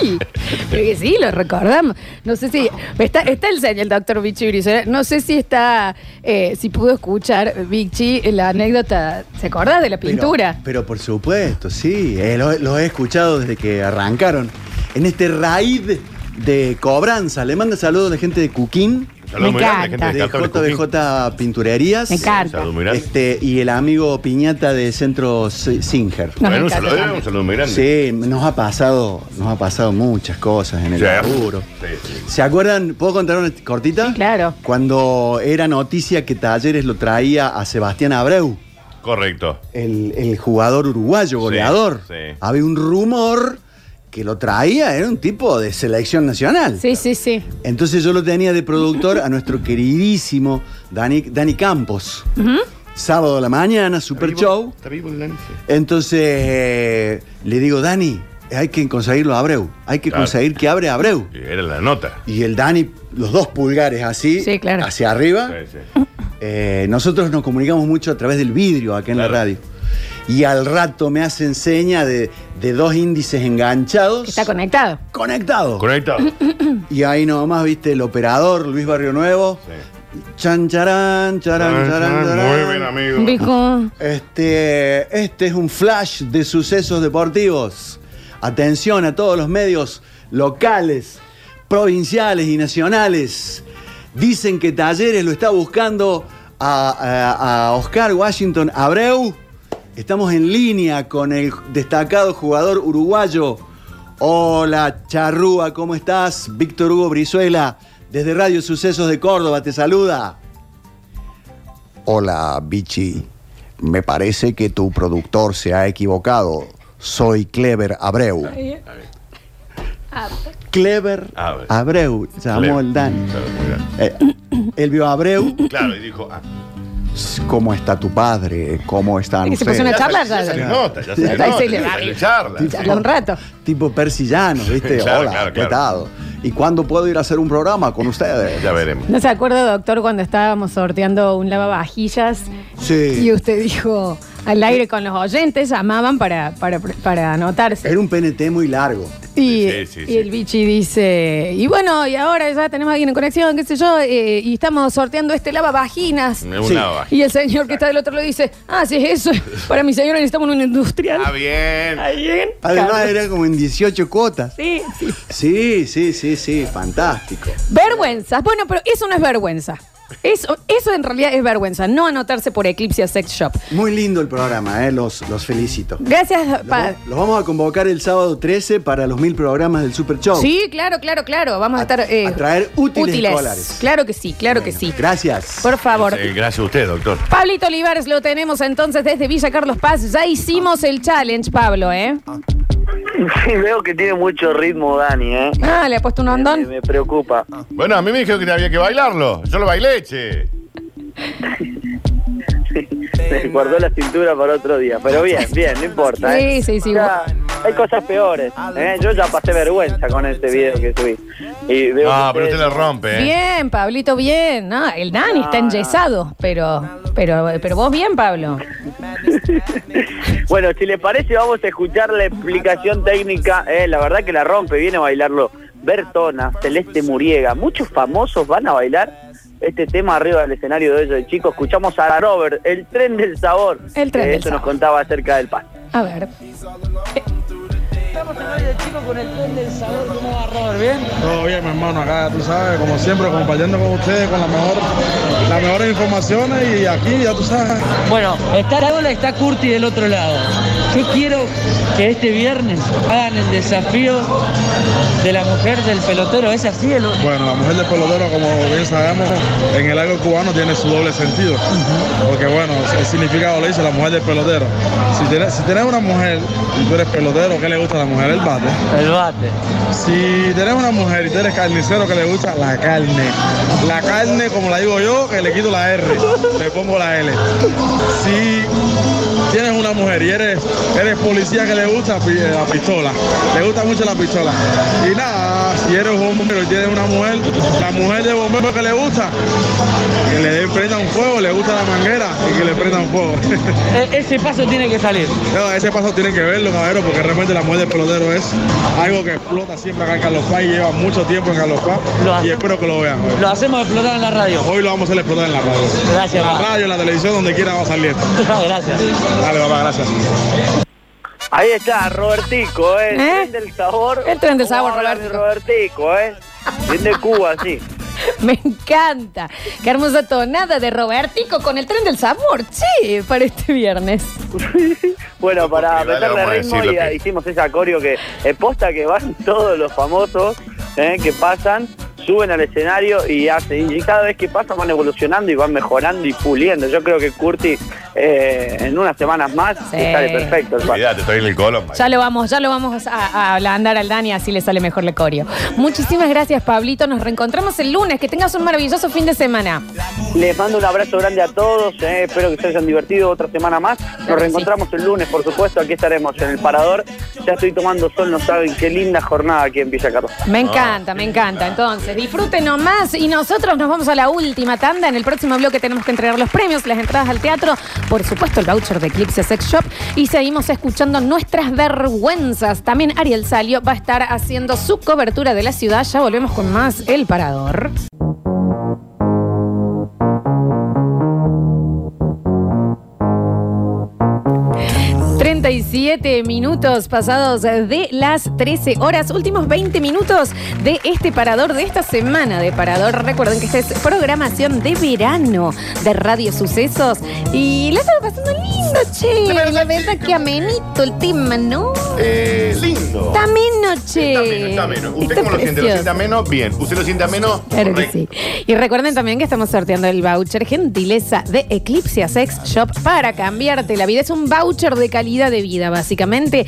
Sí, creo que sí, lo recordamos. No sé si. Está, está el señor, el doctor Vichy Brizuela. No sé si está. eh, si pudo escuchar, Vichy, la anécdota. ¿Se acuerda de la pintura?
Pero, pero por supuesto, sí. eh, lo, lo he escuchado desde que arrancaron. En este raid de cobranza. Le manda saludos a la gente de Cuquín.
Saludos muy grandes, gente
de
de Cartable Cooking.
JBJ Pinturerías.
Me encanta.
Saludos muy.
Este, y el amigo Piñata de Centro Singer.
Nos
Bueno, un
encanta
saludo,
también.
un saludo muy grande.
Sí, nos ha pasado, nos ha pasado muchas cosas en el
Sí.
laburo.
Sí, sí.
¿Se acuerdan? ¿Puedo contar una cortita?
Sí, claro.
Cuando era noticia que Talleres lo traía a Sebastián Abreu,
Correcto.
el, el jugador uruguayo, goleador.
sí.
Había un rumor que lo traía, era un tipo de selección nacional.
Sí, sí, sí.
Entonces yo lo tenía de productor a nuestro queridísimo Dani, Dani Campos.
Ujú.
Sábado a la mañana, super show.
Está vivo el Dani. Sí.
Entonces eh, le digo, Dani, hay que conseguirlo a Abreu. Hay que
Claro.
conseguir que abre a Abreu.
Y Era la nota.
Y el Dani, los dos pulgares así,
Sí, claro.
hacia arriba.
Sí, sí.
Eh, nosotros nos comunicamos mucho a través del vidrio acá en
Claro.
la radio. Y al rato me hacen seña de, de dos índices enganchados.
Está conectado.
conectados.
Conectado.
Y ahí nomás, viste, el operador, Luis Barrio Nuevo. Chan, charán, charán, charán, charán.
Muy bien, amigo.
Dijo.
Este, este es un flash de sucesos deportivos. Atención a todos los medios locales, provinciales y nacionales. Dicen que Talleres lo está buscando a, a- a Oscar Washington Abreu. Estamos en línea con el destacado jugador uruguayo. Hola, Charrúa, ¿cómo estás? Víctor Hugo Brizuela, desde Radio Sucesos de Córdoba, te saluda. Hola, Bichi. Me parece que tu productor se ha equivocado. Soy Clever Abreu. Clever
Abreu.
Llamó
Clever.
el Dan.
Claro, muy bien.
él vio a Abreu.
Claro, y dijo, ah,
¿Cómo está tu padre? ¿Cómo están
Es que se puso una charla
ya se le nota, ya se le nota.
se le
ya se le charla.
Charla un rato.
Tipo persillano, ¿viste?
Claro,
Hola,
claro,
¿qué
claro.
tal? ¿Y cuándo puedo ir a hacer un programa con ustedes?
Ya veremos.
¿No se acuerda, doctor, cuando estábamos sorteando un lavavajillas
Sí.
y usted dijo al aire con los oyentes, llamaban para, para, para anotarse?
Era un PNT muy largo.
Y,
Sí, sí,
y
sí.
el bichi dice, y bueno, y ahora ya tenemos a alguien en conexión, qué sé yo, eh, y estamos sorteando este lavavaginas.
Un
Sí.
Y el señor que está del otro lado dice, ah, si es eso, para mi señora necesitamos una industrial.
Está bien.
Ahí bien.
Además era como en 18 cuotas.
Sí, sí.
Sí, sí, sí, sí, fantástico.
Vergüenza. Bueno, pero eso no es vergüenza. Eso, eso en realidad es vergüenza, no anotarse por Eclipse Sex Shop.
Muy lindo el programa, ¿eh? los, los felicito.
Gracias,
Los,
pa-
los vamos a convocar el sábado 13 para los mil programas del Super Show.
Sí, claro, claro, claro. Vamos a, estar. eh,
a traer útiles escolares.
Claro que sí, claro que sí.
Gracias.
Por favor.
Eh, gracias a usted, doctor.
Pablito Olivares lo tenemos entonces desde Villa Carlos Paz. Ya hicimos el challenge, Pablo, ¿eh?
Sí, veo que tiene mucho ritmo Dani, ¿eh?
Ah, le ha puesto un
Me,
hondón.
me preocupa.
Bueno, a mí me dijeron que había que bailarlo. Yo lo bailé, che.
Me guardó la cintura para otro día. Pero bien, bien, no importa. ¿eh?
Sí, sí, sí.
Ya, hay cosas peores. ¿eh? Yo ya pasé vergüenza con este video que subí. Y veo que
pero usted
ustedes-
le rompe, ¿eh?
Bien, Pablito, bien. No, el Dani está enyesado, pero, pero, pero vos bien, Pablo.
Bueno, si le parece, vamos a escuchar la explicación técnica. eh, la verdad que la rompe, viene a bailarlo Bertona, Celeste Muriega. Muchos famosos van a bailar este tema arriba del escenario de ellos de chicos. Escuchamos a Robert, el tren del sabor.
El tren
Eh,
del
Eso nos contaba acerca del pan.
A ver.
Estamos en de chico con el tren del sabor. ¿Cómo va, Robert? ¿Bien?
Todo bien, mi hermano, acá tú sabes, como siempre, compartiendo con ustedes con la mejor, las mejores informaciones y aquí ya tú sabes.
Bueno, está Raúl, está Curti del otro lado. Yo quiero que este viernes hagan el desafío de la mujer del pelotero. ¿Es así? El...
Bueno, la mujer del pelotero, como bien sabemos, en el algo cubano tiene su doble sentido. Porque bueno, el significado lo dice la mujer del pelotero. Si tienes, si una mujer y tú eres pelotero, ¿qué le gusta a la mujer? El bate.
El bate.
Si tienes una mujer y tú eres carnicero, ¿qué le gusta? La carne. La carne, como la digo yo, que le quito la R, le pongo la L. Si tienes una mujer y eres, eres policía que le gusta pi- la pistola, le gusta mucho la pistola. Y nada, si eres bombero y tienes una mujer, la mujer de bombero que le gusta, que le prenda un fuego, le gusta la manguera y que le prendan fuego.
E- ese paso tiene que salir.
No, ese paso tienen que verlo, caballero, porque realmente la mujer del pelotero es algo que explota siempre acá en Carlos Paz y lleva mucho tiempo en Carlos Paz.
Lo
y espero que lo vean. hoy.
Lo hacemos explotar en la radio.
Hoy lo vamos a hacer explotar en la radio.
Gracias,
En la radio, en la televisión, donde quiera va a salir.
Gracias.
Dale, papá, gracias.
Ahí está, Robertico, ¿eh? El
¿Eh?
tren del sabor.
El tren del sabor,
¿Cómo hablan de
Robertico.
Robertico, ¿eh? Bien de Cuba, sí.
Me encanta. Qué hermosa tonada de Robertico con el tren del sabor. Sí, para este viernes.
Bueno, para
Dale,
meterle ritmo y
que-
hicimos ese acorio que es posta que van todos los famosos eh, que pasan, suben al escenario y hacen. Y cada vez que pasan van evolucionando y van mejorando y puliendo. Yo creo que Curti eh, en unas semanas más le sale perfecto. el paso.
Cuidate, estoy en el Colombo.
Ya lo vamos, ya lo vamos a, a ablandar al Dani, así le sale mejor el corio. Muchísimas gracias, Pablito. Nos reencontramos el lunes. Que tengas un maravilloso fin de semana.
Les mando un abrazo grande a todos, eh, espero que se hayan divertido otra semana más. Nos reencontramos el lunes, por supuesto, aquí estaremos en el Parador. Ya estoy tomando sol, no saben qué linda jornada aquí en Villa Carlos.
Me encanta, me encanta. Entonces, disfruten nomás. Y nosotros nos vamos a la última tanda. En el próximo bloque tenemos que entregar los premios, las entradas al teatro, por supuesto, el voucher de Eclipse Sex Shop. Y seguimos escuchando nuestras vergüenzas. También Ariel Salio va a estar haciendo su cobertura de la ciudad. Ya volvemos con más El Parador. 37 minutos pasados de las 13 horas, últimos 20 minutos de este parador, de esta semana de parador. Recuerden que esta es programación de verano de Radio Sucesos y la estaba pasando lindo, che. La verdad que amenito el tema, ¿no?
Eh, lindo.
Está ameno, che.
Está ameno. ¿Usted
Está
cómo lo siente? ¿Lo siente ameno? Bien. ¿Usted lo siente ameno?
Claro que sí. Y recuerden también que estamos sorteando el voucher gentileza de Eclipse Sex Shop para cambiarte la vida. Es un voucher de calidad de vida, básicamente,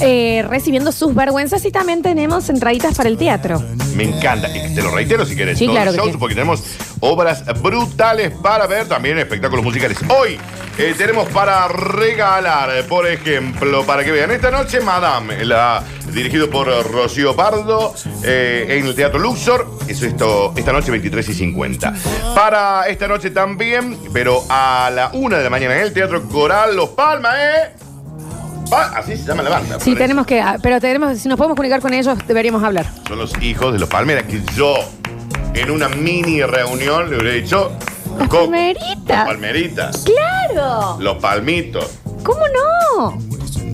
eh, recibiendo sus vergüenzas y también tenemos entraditas para el teatro.
Me encanta. Y te lo reitero si.
Sí,
todos
claro
los
que
shows,
sí.
porque tenemos obras brutales para ver, también espectáculos musicales. Hoy eh, tenemos para regalar, por ejemplo, para que vean, esta noche Madame, la, dirigido por Rocío Pardo, eh, en el Teatro Luxor. Eso esto, esta noche 23 y 50. Para esta noche también, pero a la una de la mañana en el Teatro Coral Los Palmas, ¿eh? Pa- así se llama la banda.
Sí,
parece.
tenemos que, ah, pero tenemos, si nos podemos comunicar con ellos, deberíamos hablar.
Son los hijos de los Palmeras que yo en una mini reunión le hubiera dicho
Los
Co-
Palmeritas.
Palmeritas,
¡Claro!
los palmitos.
¿Cómo no?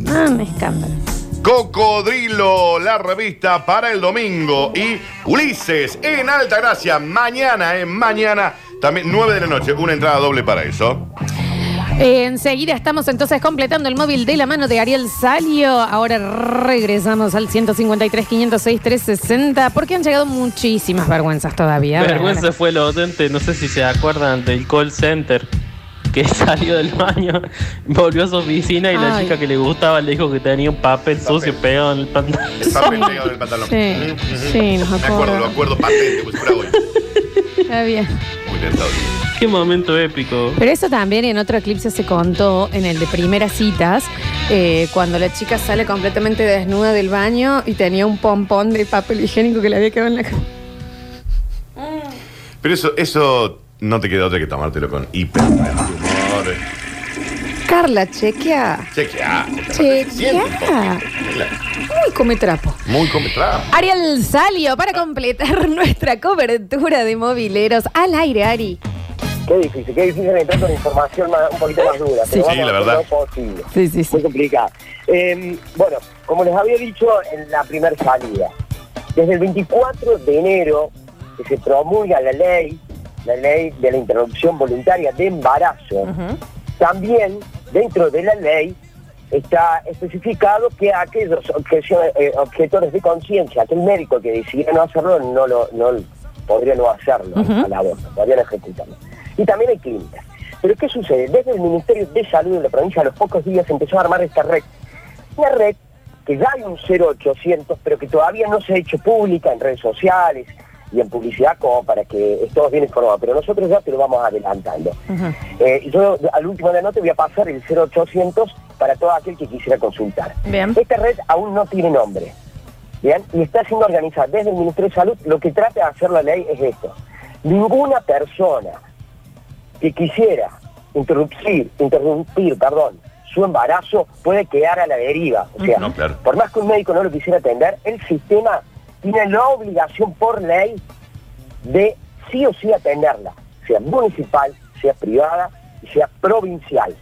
Ah, me escándalo.
Cocodrilo, la revista para el domingo. Y Ulises en Altagracia, mañana, en mañana, también 9 de la noche, una entrada doble para eso.
Eh, enseguida estamos entonces completando el móvil de la mano de Ariel Salio. Ahora regresamos al 153 506 360 porque han llegado muchísimas vergüenzas todavía.
Vergüenza fue el docente, no sé si se acuerdan del call center que salió del baño, volvió a su oficina y la chica que le gustaba le dijo que tenía un papel sucio pegado en el pantalón.
El papel pegado del pantalón.
Sí, sí, nos
Me acuerdo,
acuerdo.
lo acuerdo patente, pues fuera hoy.
Está bien.
Muy tentador.
Qué momento épico.
Pero eso también en otro eclipse se contó, en el de primeras citas, eh, cuando la chica sale completamente desnuda del baño y tenía un pompón de papel higiénico que le había quedado en la cara.
Pero eso, eso no te queda otra que tomártelo con hiper humor.
Carla, chequea.
Chequea.
Chequea. Muy come trapo.
Muy complicado.
Ariel Salio, para completar nuestra cobertura de mobileros al aire, Ari.
Qué difícil, qué difícil entrar con información más- un poquito más dura.
Sí,
pero
sí,
vamos
la verdad.
posible.
Sí, sí, sí.
Muy complicada. Eh, bueno, como les había dicho en la primera salida, desde el 24 de enero que se promulga la ley, la ley de la interrupción voluntaria de embarazo, también dentro de la ley está especificado que aquellos eh, objetores de conciencia, aquel médico que decidiera no hacerlo, no lo no podría no hacerlo
Ujú.
al aborto, podrían ejecutarlo. Y también hay clínicas. Pero ¿qué sucede? Desde el Ministerio de Salud de la provincia a los pocos días empezó a armar esta red. Una red que ya hay un 0800, pero que todavía no se ha hecho pública en redes sociales y en publicidad como para que estemos bien informados. Pero nosotros ya te lo vamos adelantando. Eh, yo al último de la nota voy a pasar el 0800 para todo aquel que quisiera consultar.
Bien.
Esta red aún no tiene nombre. Bien, y está siendo organizada desde el Ministerio de Salud. Lo que trata de hacer la ley es esto. Ninguna persona que quisiera interrumpir, interrumpir, perdón, su embarazo puede quedar a la deriva. O sea,
No, claro.
por más que un médico no lo quisiera atender, el sistema tiene la obligación por ley de sí o sí atenderla, sea municipal, sea privada y sea provincial.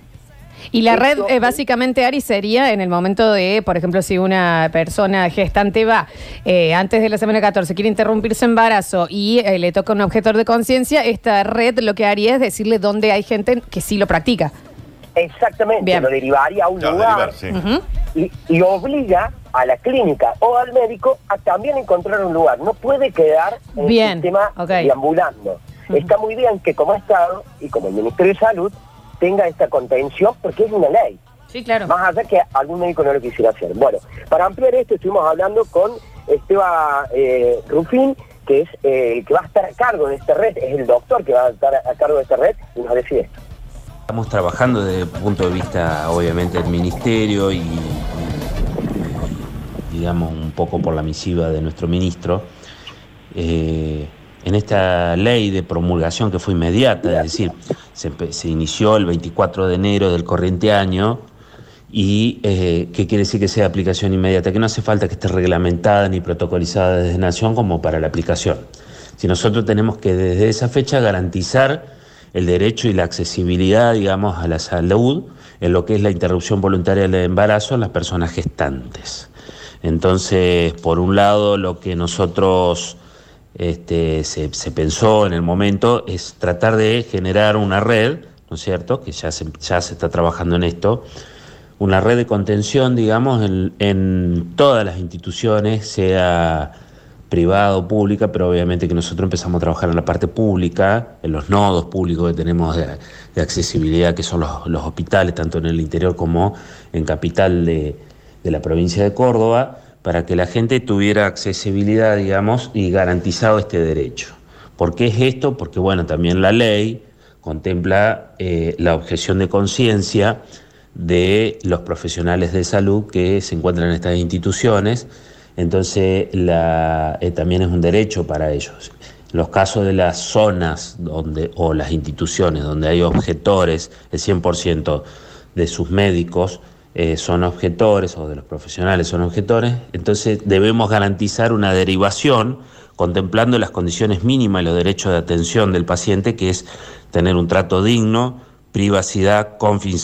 Y la red, eh, básicamente, Ari, sería en el momento de, por ejemplo, si una persona gestante va eh, antes de la semana 14, quiere interrumpir su embarazo y eh, le toca un objetor de conciencia, esta red lo que haría es decirle dónde hay gente que sí lo practica.
Exactamente,
Bien.
lo derivaría a un lugar
derivar, sí.
Ujú.
y, y obliga a la clínica o al médico a también encontrar un lugar. No puede quedar en
Bien,
el sistema
ok.
deambulando. Está muy bien que como Estado y como el Ministerio de Salud tenga esta contención porque es una ley.
Sí, claro.
Más allá que algún médico no lo quisiera hacer. Bueno, para ampliar esto estuvimos hablando con Esteban eh, Rufín, que es eh, el que va a estar a cargo de esta red, es el doctor que va a estar a cargo de esta red y nos decide esto.
Estamos trabajando desde el punto de vista, obviamente, del ministerio y, y, digamos, un poco por la misiva de nuestro ministro. eh, en esta ley de promulgación que fue inmediata, es decir, se, inició el 24 de enero del corriente año y eh, ¿qué quiere decir que sea aplicación inmediata? Que no hace falta que esté reglamentada ni protocolizada desde Nación como para la aplicación. Si nosotros tenemos que desde esa fecha garantizar el derecho y la accesibilidad, digamos, a la salud en lo que es la interrupción voluntaria del embarazo en las personas gestantes. Entonces, por un lado, lo que nosotros este, se, pensó en el momento es tratar de generar una red, ¿no es cierto?, que ya se, ya se está trabajando en esto, una red de contención, digamos, en, en todas las instituciones, sea privada o pública, pero obviamente que nosotros empezamos a trabajar en la parte pública, en los nodos públicos que tenemos de, de accesibilidad, que son los, los hospitales, tanto en el interior como en capital de, de la provincia de Córdoba, para que la gente tuviera accesibilidad, digamos, y garantizado este derecho. ¿Por qué es esto? Porque, bueno, también la ley contempla eh, la objeción de conciencia de los profesionales de salud que se encuentran en estas instituciones, entonces eh, también es un derecho para ellos. Los casos de las zonas donde, o las instituciones donde hay objetores, el 100% de sus médicos eh, son objetores o de los profesionales son objetores, entonces debemos garantizar una derivación contemplando las condiciones mínimas y los derechos de atención del paciente, que es tener un trato digno, privacidad,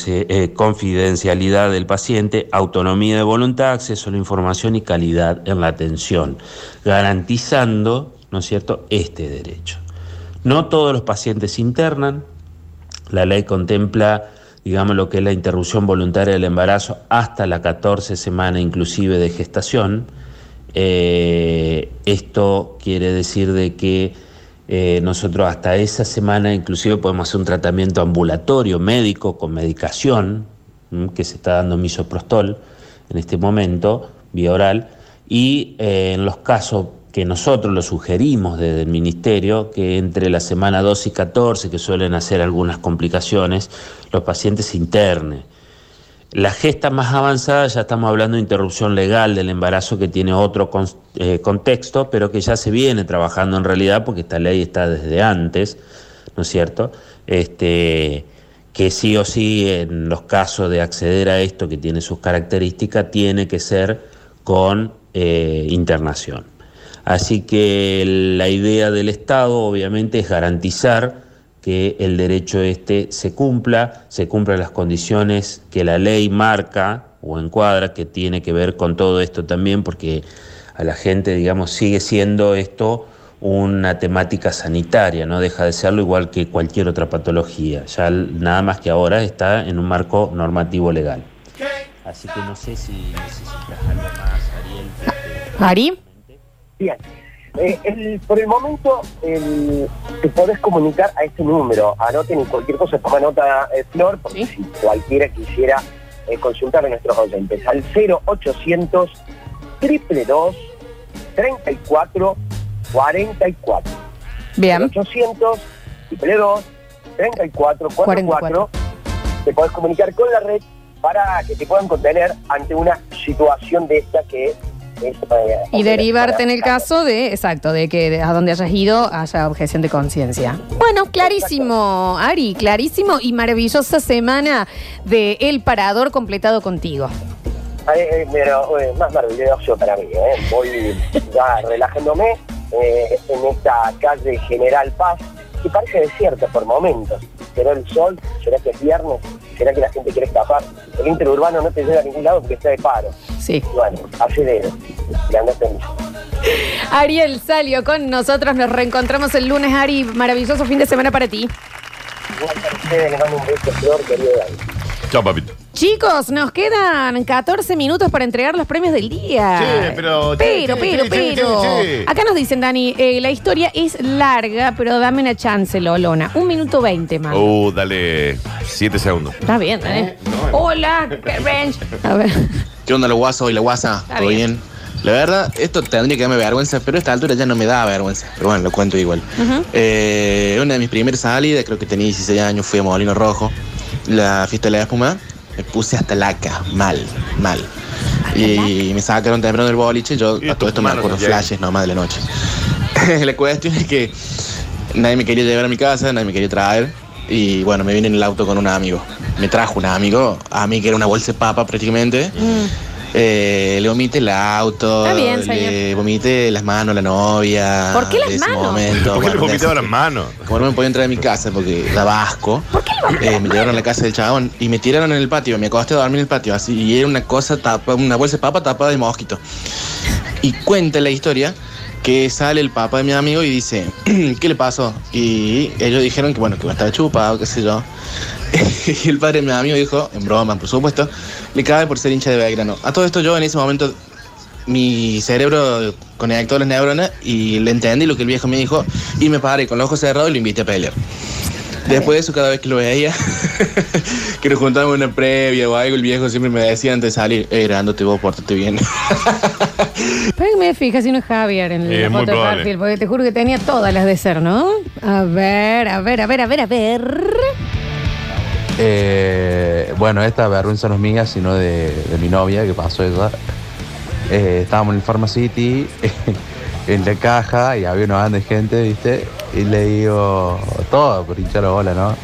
eh, confidencialidad del paciente, autonomía de voluntad, acceso a la información y calidad en la atención, garantizando, ¿no es cierto?, este derecho. No todos los pacientes internan, la ley contempla, digamos, lo que es la interrupción voluntaria del embarazo hasta la 14 semana inclusive de gestación. Eh, esto quiere decir de que eh, nosotros hasta esa semana inclusive podemos hacer un tratamiento ambulatorio médico con medicación que se está dando misoprostol en este momento, vía oral, y eh, en los casos que nosotros lo sugerimos desde el Ministerio, que entre la semana 2 y 14, que suelen hacer algunas complicaciones, los pacientes se internen. La gesta más avanzada ya estamos hablando de interrupción legal del embarazo que tiene otro eh, contexto, pero que ya se viene trabajando en realidad porque esta ley está desde antes, ¿no es cierto? Este, que sí o sí en los casos de acceder a esto que tiene sus características tiene que ser con eh, internación. Así que la idea del Estado obviamente es garantizar que el derecho este se cumpla, se cumplan las condiciones que la ley marca o encuadra, que tiene que ver con todo esto también, porque a la gente, digamos, sigue siendo esto una temática sanitaria, no deja de serlo igual que cualquier otra patología, ya nada más que ahora está en un marco normativo legal. Así que no sé si necesitas algo más, Ariel.
Ari.
Bien. Eh, el- por el momento el- te podés comunicar a este número. Anoten y cualquier cosa, toma nota, eh, Flor, porque si cualquiera quisiera eh, consultar a nuestros oyentes. Al 0800 222 34 44.
Bien.
800 222 34 44. Te podés comunicar con la red para que te puedan contener ante una situación de esta que es...
Y derivarte en el caso de, exacto, de que de- a donde hayas ido haya objeción de conciencia. Bueno, clarísimo, Ari, clarísimo y maravillosa semana de El Parador completado contigo.
Eh, eh, pero, eh, más maravilloso para mí, ¿eh? Voy ya relajándome eh, en esta calle General Paz, y parece desierto por momentos. ¿Será el sol? ¿Será que es viernes? ¿Será que la gente quiere escapar? El interurbano no te lleva a ningún lado porque está de paro.
Sí.
Bueno, acelero. Y andate en
Ariel salió con nosotros. Nos reencontramos el lunes, Ari. Maravilloso fin de semana para ti.
Igual para ustedes, les mando un beso, Flor, querido Dani.
Chao, papito.
Chicos, nos quedan 14 minutos para entregar los premios del día.
Sí, pero-
Pero,
sí,
pero,
sí,
pero.
sí.
Acá nos dicen, Dani, eh, la historia es larga, pero dame una chance, Lolona. Un minuto veinte más.
Uh, dale 7 segundos.
Está bien, ¿eh? Hola, Bench. A ver.
¿Qué onda la guasa hoy la guasa?
Está
¿Todo
bien.
bien? La verdad, esto tendría que darme vergüenza, pero a esta altura ya no me da vergüenza. Pero bueno, lo cuento igual. Eh, una de mis primeras salidas, creo que tenía 16 años, fui a Molino Rojo. La fiesta de la espuma, me puse hasta laca, mal, mal. Y me sacaron temprano del boliche, yo a todo esto me acuerdo flashes nomás de la noche. la cuestión es que nadie me quería llevar a mi casa, nadie me quería traer. Y bueno, me vine en el auto con un amigo. Me trajo un amigo, a mí que era una bolsa de papa prácticamente. Eh, le vomité el auto,
Está bien,
le
señor.
vomité las manos a la novia.
¿Por qué las
de ese
manos?
momento.
¿Por qué le
Bueno,
vomitaba las manos?
Como no me podía entrar a mi casa porque daba asco, eh, me llevaron a la casa del chabón y me tiraron en el patio. Me acosté a dormir en el patio así y era una cosa, tapa, una bolsa de papa tapada de mosquito. Y cuenta la historia que sale el papá de mi amigo y dice, ¿qué le pasó? Y ellos dijeron que bueno, que estaba chupado, qué sé yo. y el padre de mi amigo dijo, en broma, por supuesto, le cabe por ser hincha de Belgrano. A todo esto yo en ese momento mi cerebro conectó las neuronas y le entendí lo que el viejo me dijo y me paré con los ojos cerrados y lo invité a pelear. Después de eso, cada vez que lo veía, que nos juntábamos en una previa o algo, el viejo siempre me decía antes de salir, eh, grándote vos, pórtate bien.
Pero que me fijas si no es Javier en la foto de
probable.
perfil, porque te juro que tenía todas las de ser, ¿no? A ver, a ver, a ver, a ver, a ver.
Eh, bueno, esta vergüenza no es mía, sino de, mi novia, que pasó ella. Eh, estábamos en el Pharmacity, en la caja, y había una banda de gente, ¿viste? Y le digo, todo por hinchar la bola, ¿no?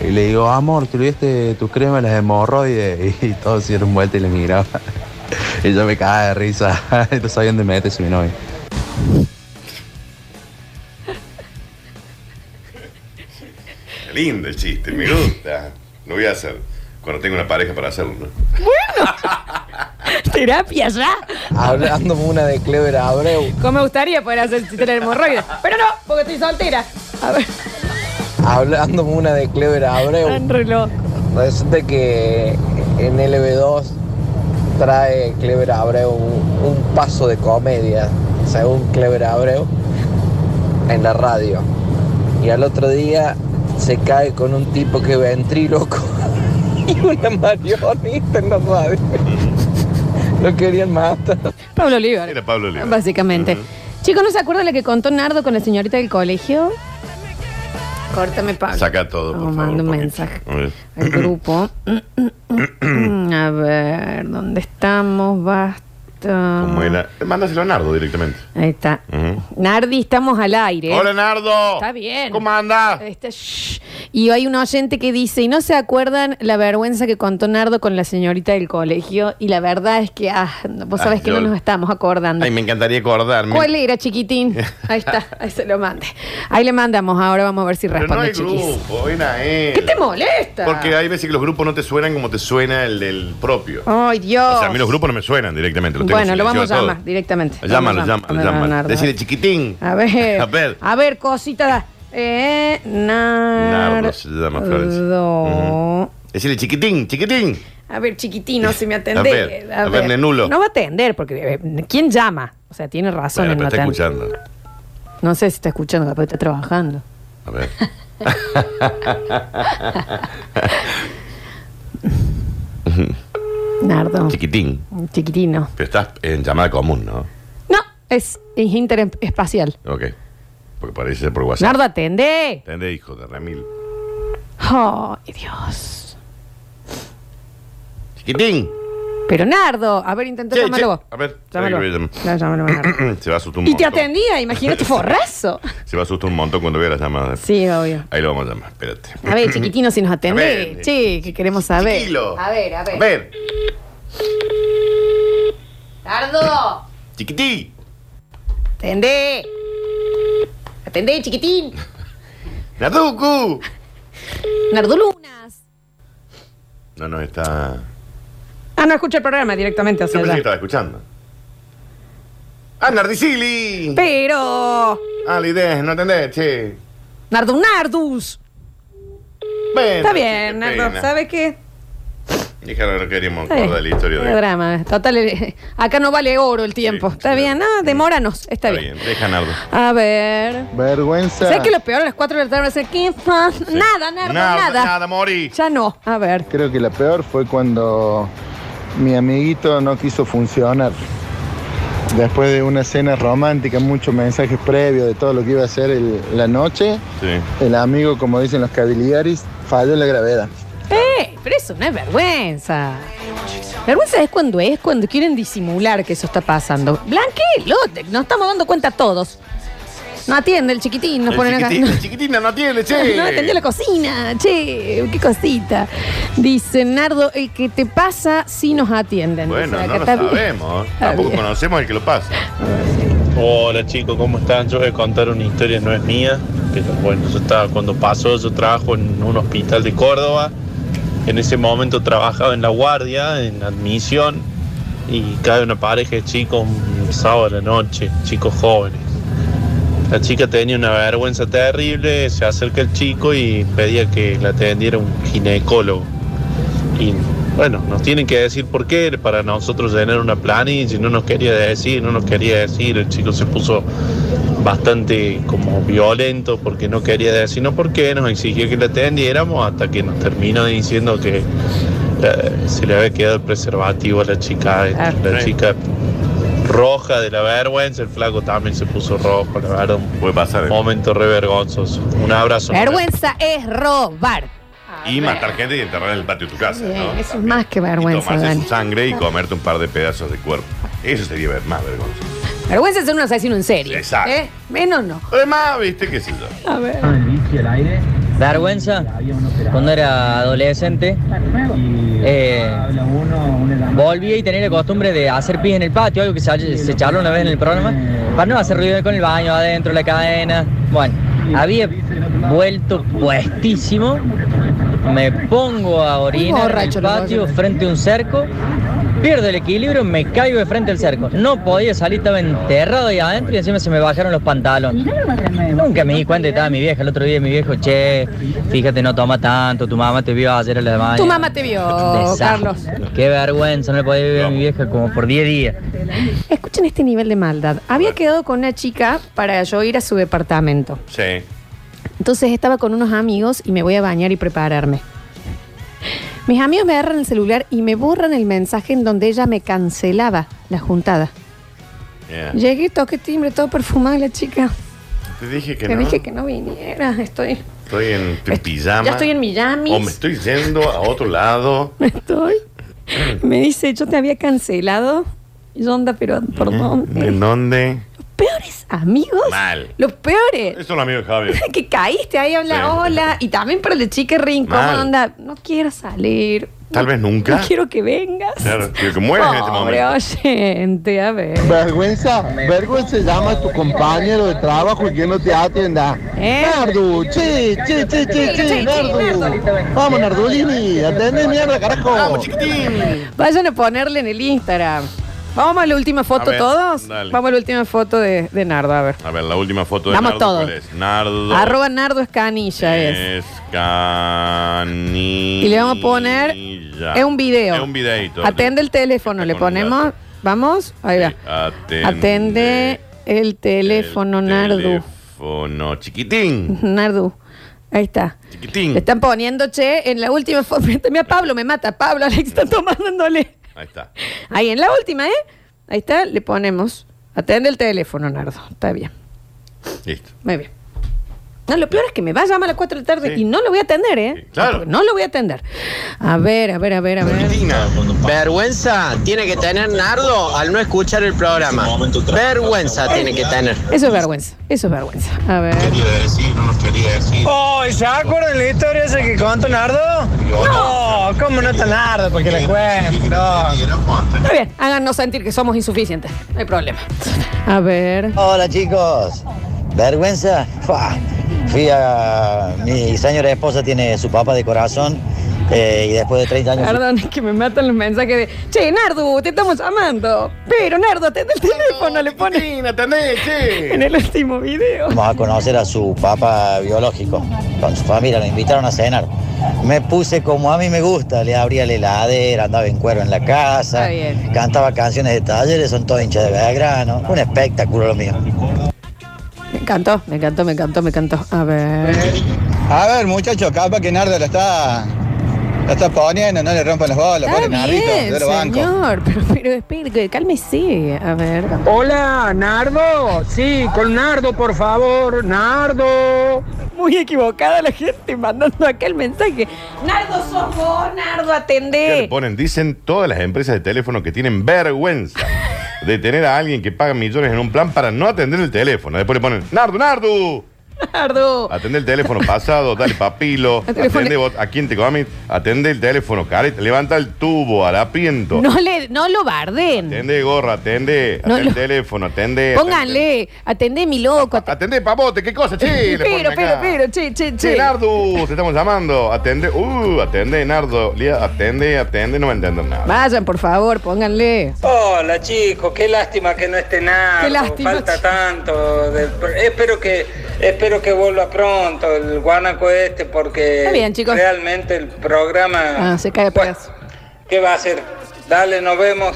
Y le digo, amor, ¿te olvidaste tu crema las hemorroides? Y todos se dieron vuelta y le miraba. Y yo me cagaba de risa. No sabía dónde meterse mi novia.
Lindo el chiste, me gusta. Lo voy a hacer cuando tenga una pareja para hacerlo. ¿no?
Terapia ya.
Hablando una de Clever Abreu.
Como me gustaría poder hacer el chiste de la hemorroide. Pero no, porque estoy soltera. A ver,
Hablando una de Clever Abreu.
un reloj.
Resulta que en LB2 trae Clever Abreu un, un paso de comedia, según Clever Abreu, en la radio. Y al otro día se cae con un tipo que ventríloco y una marioneta en la radio. Lo querían matar.
Pablo Olivar.
Era Pablo Oliva.
Básicamente. Chicos, ¿no se acuerdan la que contó Nardo con la señorita del colegio? Córtame, Pablo.
Saca todo, por
Oh,
favor.
mando un mensaje al grupo. A ver, ¿dónde estamos? Basta.
¿Cómo era? Mándaselo a Nardo directamente.
Ahí está.
Ujú.
Nardi, estamos al aire.
Hola, Nardo.
Está bien.
¿Cómo anda?
Está- shh. Y hay un oyente que dice, ¿y no se acuerdan la vergüenza que contó Nardo con la señorita del colegio? Y la verdad es que, ah, vos sabés
Ah,
que
yo-
no nos estamos acordando.
Ay, me encantaría acordarme.
¿Cuál era, chiquitín? Ahí está, ahí se lo mande. Ahí le mandamos, ahora vamos a ver si
Pero no
responde,
hay
chiquis.
grupo, ven a él.
¿Qué te molesta?
Porque hay veces que los grupos no te suenan como te suena el del propio.
Ay, Dios.
O sea, a mí los grupos no me suenan directamente. los tengo
bueno, lo vamos a llamar directamente.
Llámalo, llámalo, llámalo. Decirle chiquitín.
A ver.
A ver.
A ver, cosita. Eh, Nardo.
Nardo se llama Florencia. Ujú. Decirle chiquitín, chiquitín.
A ver, chiquitino, si me atendés.
A ver, a ver, nenulo.
No va a atender, porque eh, ¿quién llama? O sea, tiene razón
Bueno,
en
pero
no
está
atender.
escuchando.
No sé si está escuchando, capaz está trabajando.
A ver.
Nardo.
Chiquitín.
Chiquitino.
Pero estás en llamada común, ¿no?
No, es, es interespacial.
Ok. Porque parece ser por WhatsApp.
Nardo, atendé.
¿Entendés, hijo de Remil?
Ay, Dios.
Chiquitín.
Pero Nardo, a ver, intenta
Che,
llamarlo
che,
vos.
A ver.
Llámalo.
Voy
Ya, llámalo, Nardo.
Se va a asustar un
Y te
montón.
atendía, imagínate, forrazo.
Se va a asustar un montón cuando vea las llamadas.
Sí, obvio.
Ahí lo vamos a llamar, espérate.
A ver, chiquitino, si nos atendés.
ver,
Che, que queremos saber.
chiquilo.
A ver, a ver.
A ver,
Nardo,
chiquití.
atendé. Atendé, chiquitín.
Narducu.
Nardo Lunas.
No, no, está.
Ah, no escucha el programa directamente
Yo
hacia
pensé que
allá.
estaba escuchando. ¡Ah, Nardicili!
Pero.
Ah, la idea, no entendés, che.
Nardo Nardus.
Bueno,
Está
qué
bien, Nardo.
pena.
¿Sabe qué?
Dije, no queríamos
Está bien.
acordar la historia
No
de.
hay drama. Total, eh, acá no vale oro el tiempo. Está bien, no, demóranos. Está, bien.
Deja Nardo.
A ver.
Vergüenza.
¿Sabes que lo peor a las 4 de la tarde va a ser ¿qué pasa? Nada, Nardo,
Nada,
nada.
Nada, Mori.
Ya no. A ver.
Creo que la peor fue cuando mi amiguito no quiso funcionar. Después de una cena romántica, muchos mensajes previos de todo lo que iba a hacer el- la noche, el amigo, como dicen los Cavaliaris, falló en la gravedad.
Pero eso no es vergüenza. Vergüenza es cuando es, cuando quieren disimular que eso está pasando. Blanquelo, te- nos estamos dando cuenta todos. No atiende el chiquitín, nos
El
ponen acá.
chiquitín- el chiquitina no atiende, che.
No atendió la cocina, che, qué cosita. Dice Nardo, el que te pasa si nos atienden.
Bueno,
Dice,
no
acá
lo
está bien.
sabemos.
Está
Tampoco
bien.
conocemos el que lo pasa.
Hola chicos, ¿cómo están? Yo voy a contar una historia, no es mía, pero bueno, yo estaba, cuando pasó, yo trabajo en un hospital de Córdoba, en ese momento trabajaba en la guardia, en admisión, y cae una pareja de chicos un sábado a la noche, chicos jóvenes. La chica tenía una vergüenza terrible, se acerca el chico y pedía que la atendiera un ginecólogo. Y bueno, nos tienen que decir por qué, para nosotros llenar una planilla no nos quería decir, no nos quería decir, el chico se puso bastante como violento porque no quería decirnos por qué, nos exigió que la atendiéramos hasta que nos terminó diciendo que eh, se le había quedado el preservativo a la chica, esta. la chica roja de la vergüenza, el flaco también se puso rojo, la verdad, un
Puede pasar.
momento re vergonzoso. Un abrazo.
Vergüenza es robar.
Y matar gente y enterrar en el patio de tu casa,
Bien,
¿no?
eso es más que
Y
vergüenza,
tomarse
Dani.
su sangre y comerte un par de pedazos de cuerpo. Eso sería ver más vergonzoso.
Vergüenza es ser un asesino en serie.
Exacto.
¿eh? Menos no.
Además, viste, qué sé yo.
A ver.
Vergüenza, cuando era adolescente, eh, volví y tenía la costumbre de hacer pis en el patio, algo que se, se charló una vez en el programa, para no hacer ruido con el baño adentro, la cadena. Bueno, había vuelto puestísimo, me pongo a orinar en el patio frente a un cerco, pierdo el equilibrio, me caigo de frente al cerco. No podía salir, estaba enterrado ahí adentro y encima se me bajaron los pantalones. Nunca me di cuenta estaba mi vieja. El otro día mi viejo, che, fíjate, no toma tanto, tu mamá te vio ayer a la mañana.
Tu mamá te vio, Carlos.
Qué vergüenza, no le podía vivir a mi vieja como por 10 días.
Escuchen este nivel de maldad. Había quedado con una chica para yo ir a su departamento.
Sí.
Entonces estaba con unos amigos y me voy a bañar y prepararme. Mis amigos me agarran el celular y me borran el mensaje en donde ella me cancelaba la juntada.
Yeah.
Llegué, toqué timbre, todo perfumada la chica.
Te dije que
Te
no.
dije que no viniera. Estoy.
Estoy en tu pijama.
Ya estoy en Miami.
O me estoy yendo a otro lado.
Estoy. Me dice, yo te había cancelado. Y onda, pero ¿por dónde?
¿En dónde?
Peores amigos.
Mal.
Los peores.
Eso es lo amigo de Javier.
que caíste ahí, habla
Sí.
hola. Y también para la chica re incómoda,
Mal.
onda, no quiero salir.
Tal vez nunca.
No quiero que vengas.
Claro, quiero que mueras en este
Pobre
momento.
oyente, a ver.
Vergüenza, vergüenza llama a tu compañero de trabajo y que no te atienda.
¿Eh?
Nardu, che, che, che, che, che, Nardu. Vamos, Nardulini, atende mierda, carajo. Vamos,
chiquitín.
Vayan a ponerle en el Instagram. Vamos a la última foto
A ver,
todos.
dale.
Vamos a la última foto de, de Nardo, a ver.
A ver, la última foto de
Vamos
Nardo,
todos.
¿cuál es? Nardo.
Arroba Nardo Escanilla es.
Escanilla.
Y le vamos a poner. Es un video.
Es un videito.
Atende el teléfono, le ponemos. Vamos, ahí va.
Atende,
Atende el teléfono, Nardo.
Teléfono chiquitín.
Nardo. Ahí está.
Chiquitín.
Le están poniendo, che, en la última foto. Mira, Pablo me mata. Pablo, Alex está tomándole.
Ahí está.
Ahí en la última, ¿eh? Ahí está, le ponemos. Atende el teléfono, Nardo. Está bien.
Listo.
Muy bien. No, lo peor es que me va a llamar a las 4 de la tarde y no lo voy a atender, ¿eh?
claro.
No lo voy a atender. A ver, a ver, a ver, a ver.
Vergüenza tiene que tener Nardo al no escuchar el programa. Vergüenza tiene que tener.
Eso es vergüenza. Eso es vergüenza. A ver.
decir, no nos quería decir.
Oh, ¿se acuerdan la historia esa que contó Nardo? No, ¿cómo no está Nardo? Porque le cuento. No.
Está bien, háganos sentir que somos insuficientes. No hay problema. A ver.
Hola chicos. Vergüenza. Fua.
Fui a. Mi señora esposa tiene su papá de corazón eh, y después de 30 años.
Perdón, es que me matan los mensajes de Che, Nardo, te estamos llamando. Pero Nardo, atende el teléfono, le pone en el último video.
Vamos a conocer a su papá biológico con su familia, lo invitaron a cenar. Me puse como a mí me gusta, le abría la heladera, andaba en cuero en la casa,
Está bien.
cantaba canciones de talleres, son todos hinchas de Belgrano. Un espectáculo lo mío.
Me encantó, me encantó, me encantó, me encantó. A ver.
A ver, muchacho, capaz que Nardo lo está, está poniendo, no le rompan las bolas, pobre Nardito,
bien,
yo lo banco.
señor, pero, pero espere, cálmese. A ver.
Hola, Nardo. Sí, con Nardo, por favor. Nardo.
Muy equivocada la gente mandando acá el mensaje. Nardo, sos vos, Nardo,
¿Qué le
atendé.
ponen? Dicen todas las empresas de teléfono que tienen vergüenza de tener a alguien que paga millones en un plan para no atender el teléfono. Después le ponen, Nardo, Nardo.
Nardo.
Atende el teléfono pasado, dale papilo. Atende vos, a quién te comes. Atende el teléfono, careta. Levanta el tubo, harapiento.
No le, no lo barden.
Atende gorra, atende.
No,
atende
lo-
el teléfono, atende.
Pónganle, atendé mi loco. at-
Atende papote, ¿qué cosa? Che, le
pero, pero, pero, che, che,
Che,
che.
Nardo, te estamos llamando. Atende, uh, atende, Nardo. Lía, Atende, atende, no me entiendo nada.
Vayan, por favor, pónganle.
Hola, chicos. Qué lástima que no esté Nardo.
Qué lástima,
Falta tanto. espero que espero que vuelva pronto el guanaco este porque
Está bien, chicos.
realmente el programa...
Ah, se cae a pedazos.
¿Qué va a hacer? Dale, nos vemos.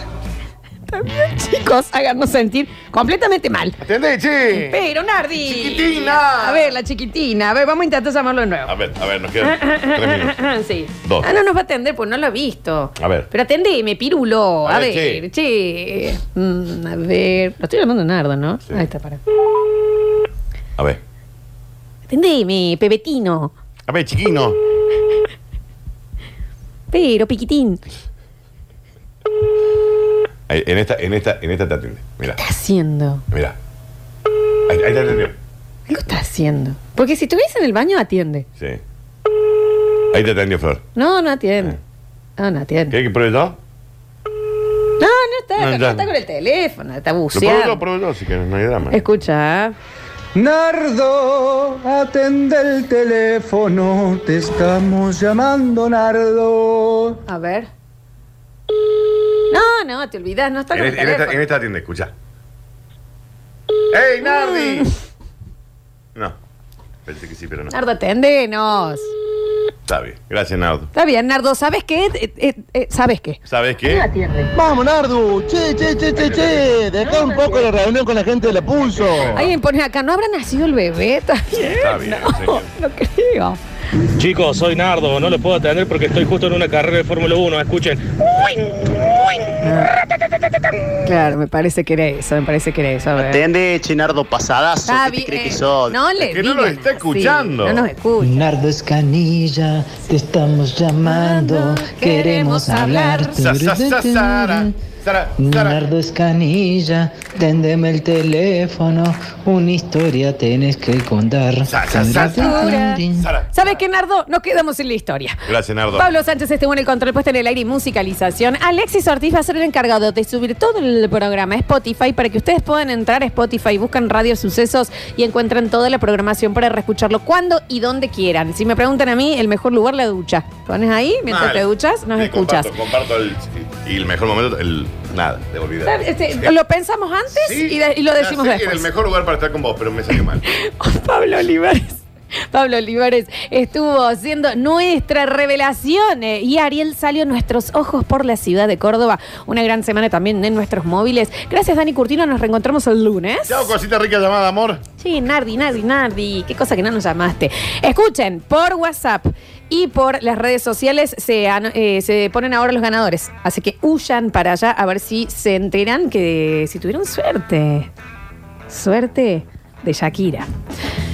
También, chicos, háganos sentir completamente mal.
Atende, che.
Pero, Nardi.
Chiquitina.
A ver, la chiquitina. A ver, vamos a intentar llamarlo de nuevo.
A ver, a ver, nos quedan tres minutos.
sí.
Dos.
Ah, no nos va a atender, pues no lo ha visto.
A ver.
Pero atendeme, pirulo. A,
A ver,
ver, che. Mm, a ver. Lo estoy llamando a Nardo, ¿no? Ahí está, para.
A ver.
Atendeme, pebetino.
A ver, chiquino.
Pero, piquitín.
Ahí, En esta, en esta, en esta te atiende. Mira,
¿Qué está haciendo?
mira. Ahí, ahí te atendió.
Algo está haciendo. Porque si estuviese en el baño, atiende.
Sí. Ahí te atendió, Flor.
No, no atiende. No, no atiende.
¿Qué hay que pruebe yo?
No, no está,
No,
no,
ya.
está con el teléfono, está
Lo pruebo yo,
buceando.
pruebo yo, así que no hay drama.
Escucha.
Nardo, atende el teléfono, te estamos llamando, Nardo.
A ver. No, no, te olvidas, no está
En,
con el
este- en esta,
teléfono.
en esta atiende, escucha. ¡Ey, Nardi! No. Pensé que sí, pero no.
Nardo, atendenos.
Está bien. Gracias, Nardo.
Está bien, Nardo, ¿sabes qué? Eh, eh, eh, ¿Sabes qué?
¿Sabes qué?
Vamos, Nardo. Che, che, che, che, che. Deja un poco la reunión con la gente de la Pulso.
Alguien pone acá, ¿no habrá nacido el bebé? ¿Está bien?
Está bien,
No,
señor.
no creo.
Chicos, soy Nardo, no lo puedo atender porque estoy justo en una carrera de Fórmula 1, escuchen.
Claro, me parece que era eso, me parece que era eso. A ver.
Atende, Chinardo, pasadazo.
Está
¿Qué te
bien.
crees que sos?
No le
que no lo
digan
está
así,
escuchando.
No nos escucha.
Nardo Escanilla, te estamos llamando, queremos hablar.
Sa, sa, sa, sara. Sara, Sara.
Nardo Escanilla, tendeme el teléfono, una historia tenés que contar.
Sa, sa, sa,
Sara.
Sara.
¿Sabes qué, Nardo? Nos quedamos en la historia.
Gracias, Nardo.
Pablo Sánchez estuvo en el control puesto en el aire y musicalización. Alexis Ortiz va a ser el encargado de subir todo el programa a Spotify para que ustedes puedan entrar a Spotify, buscan Radio Sucesos y encuentran toda la programación para reescucharlo cuando y donde quieran. Si me preguntan a mí, el mejor lugar la ducha. Pones ahí, mientras
Vale.
te duchas, nos
Sí,
escuchas.
Comparto, comparto el. Y el mejor momento, el. Nada, de olvidar.
Este, Lo pensamos antes y, de- y lo decimos
Ya sé,
después.
El mejor lugar para estar con vos, pero me salió mal.
Pablo Olivares. Pablo Olivares estuvo haciendo nuestra revelación eh, y Ariel salió nuestros ojos por la ciudad de Córdoba. Una gran semana también en nuestros móviles. Gracias, Dani Curtino. Nos reencontramos el lunes.
Chao, cosita rica llamada, amor.
Sí, Nardi, Nardi, Nardi. Qué cosa que no nos llamaste. Escuchen, por WhatsApp y por las redes sociales se, eh, se ponen ahora los ganadores. Así que huyan para allá a ver si se enteran que si tuvieron suerte. Suerte de Shakira.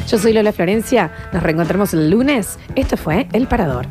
Yo soy Lola Florencia. Nos reencontramos el lunes. Esto fue El Parador.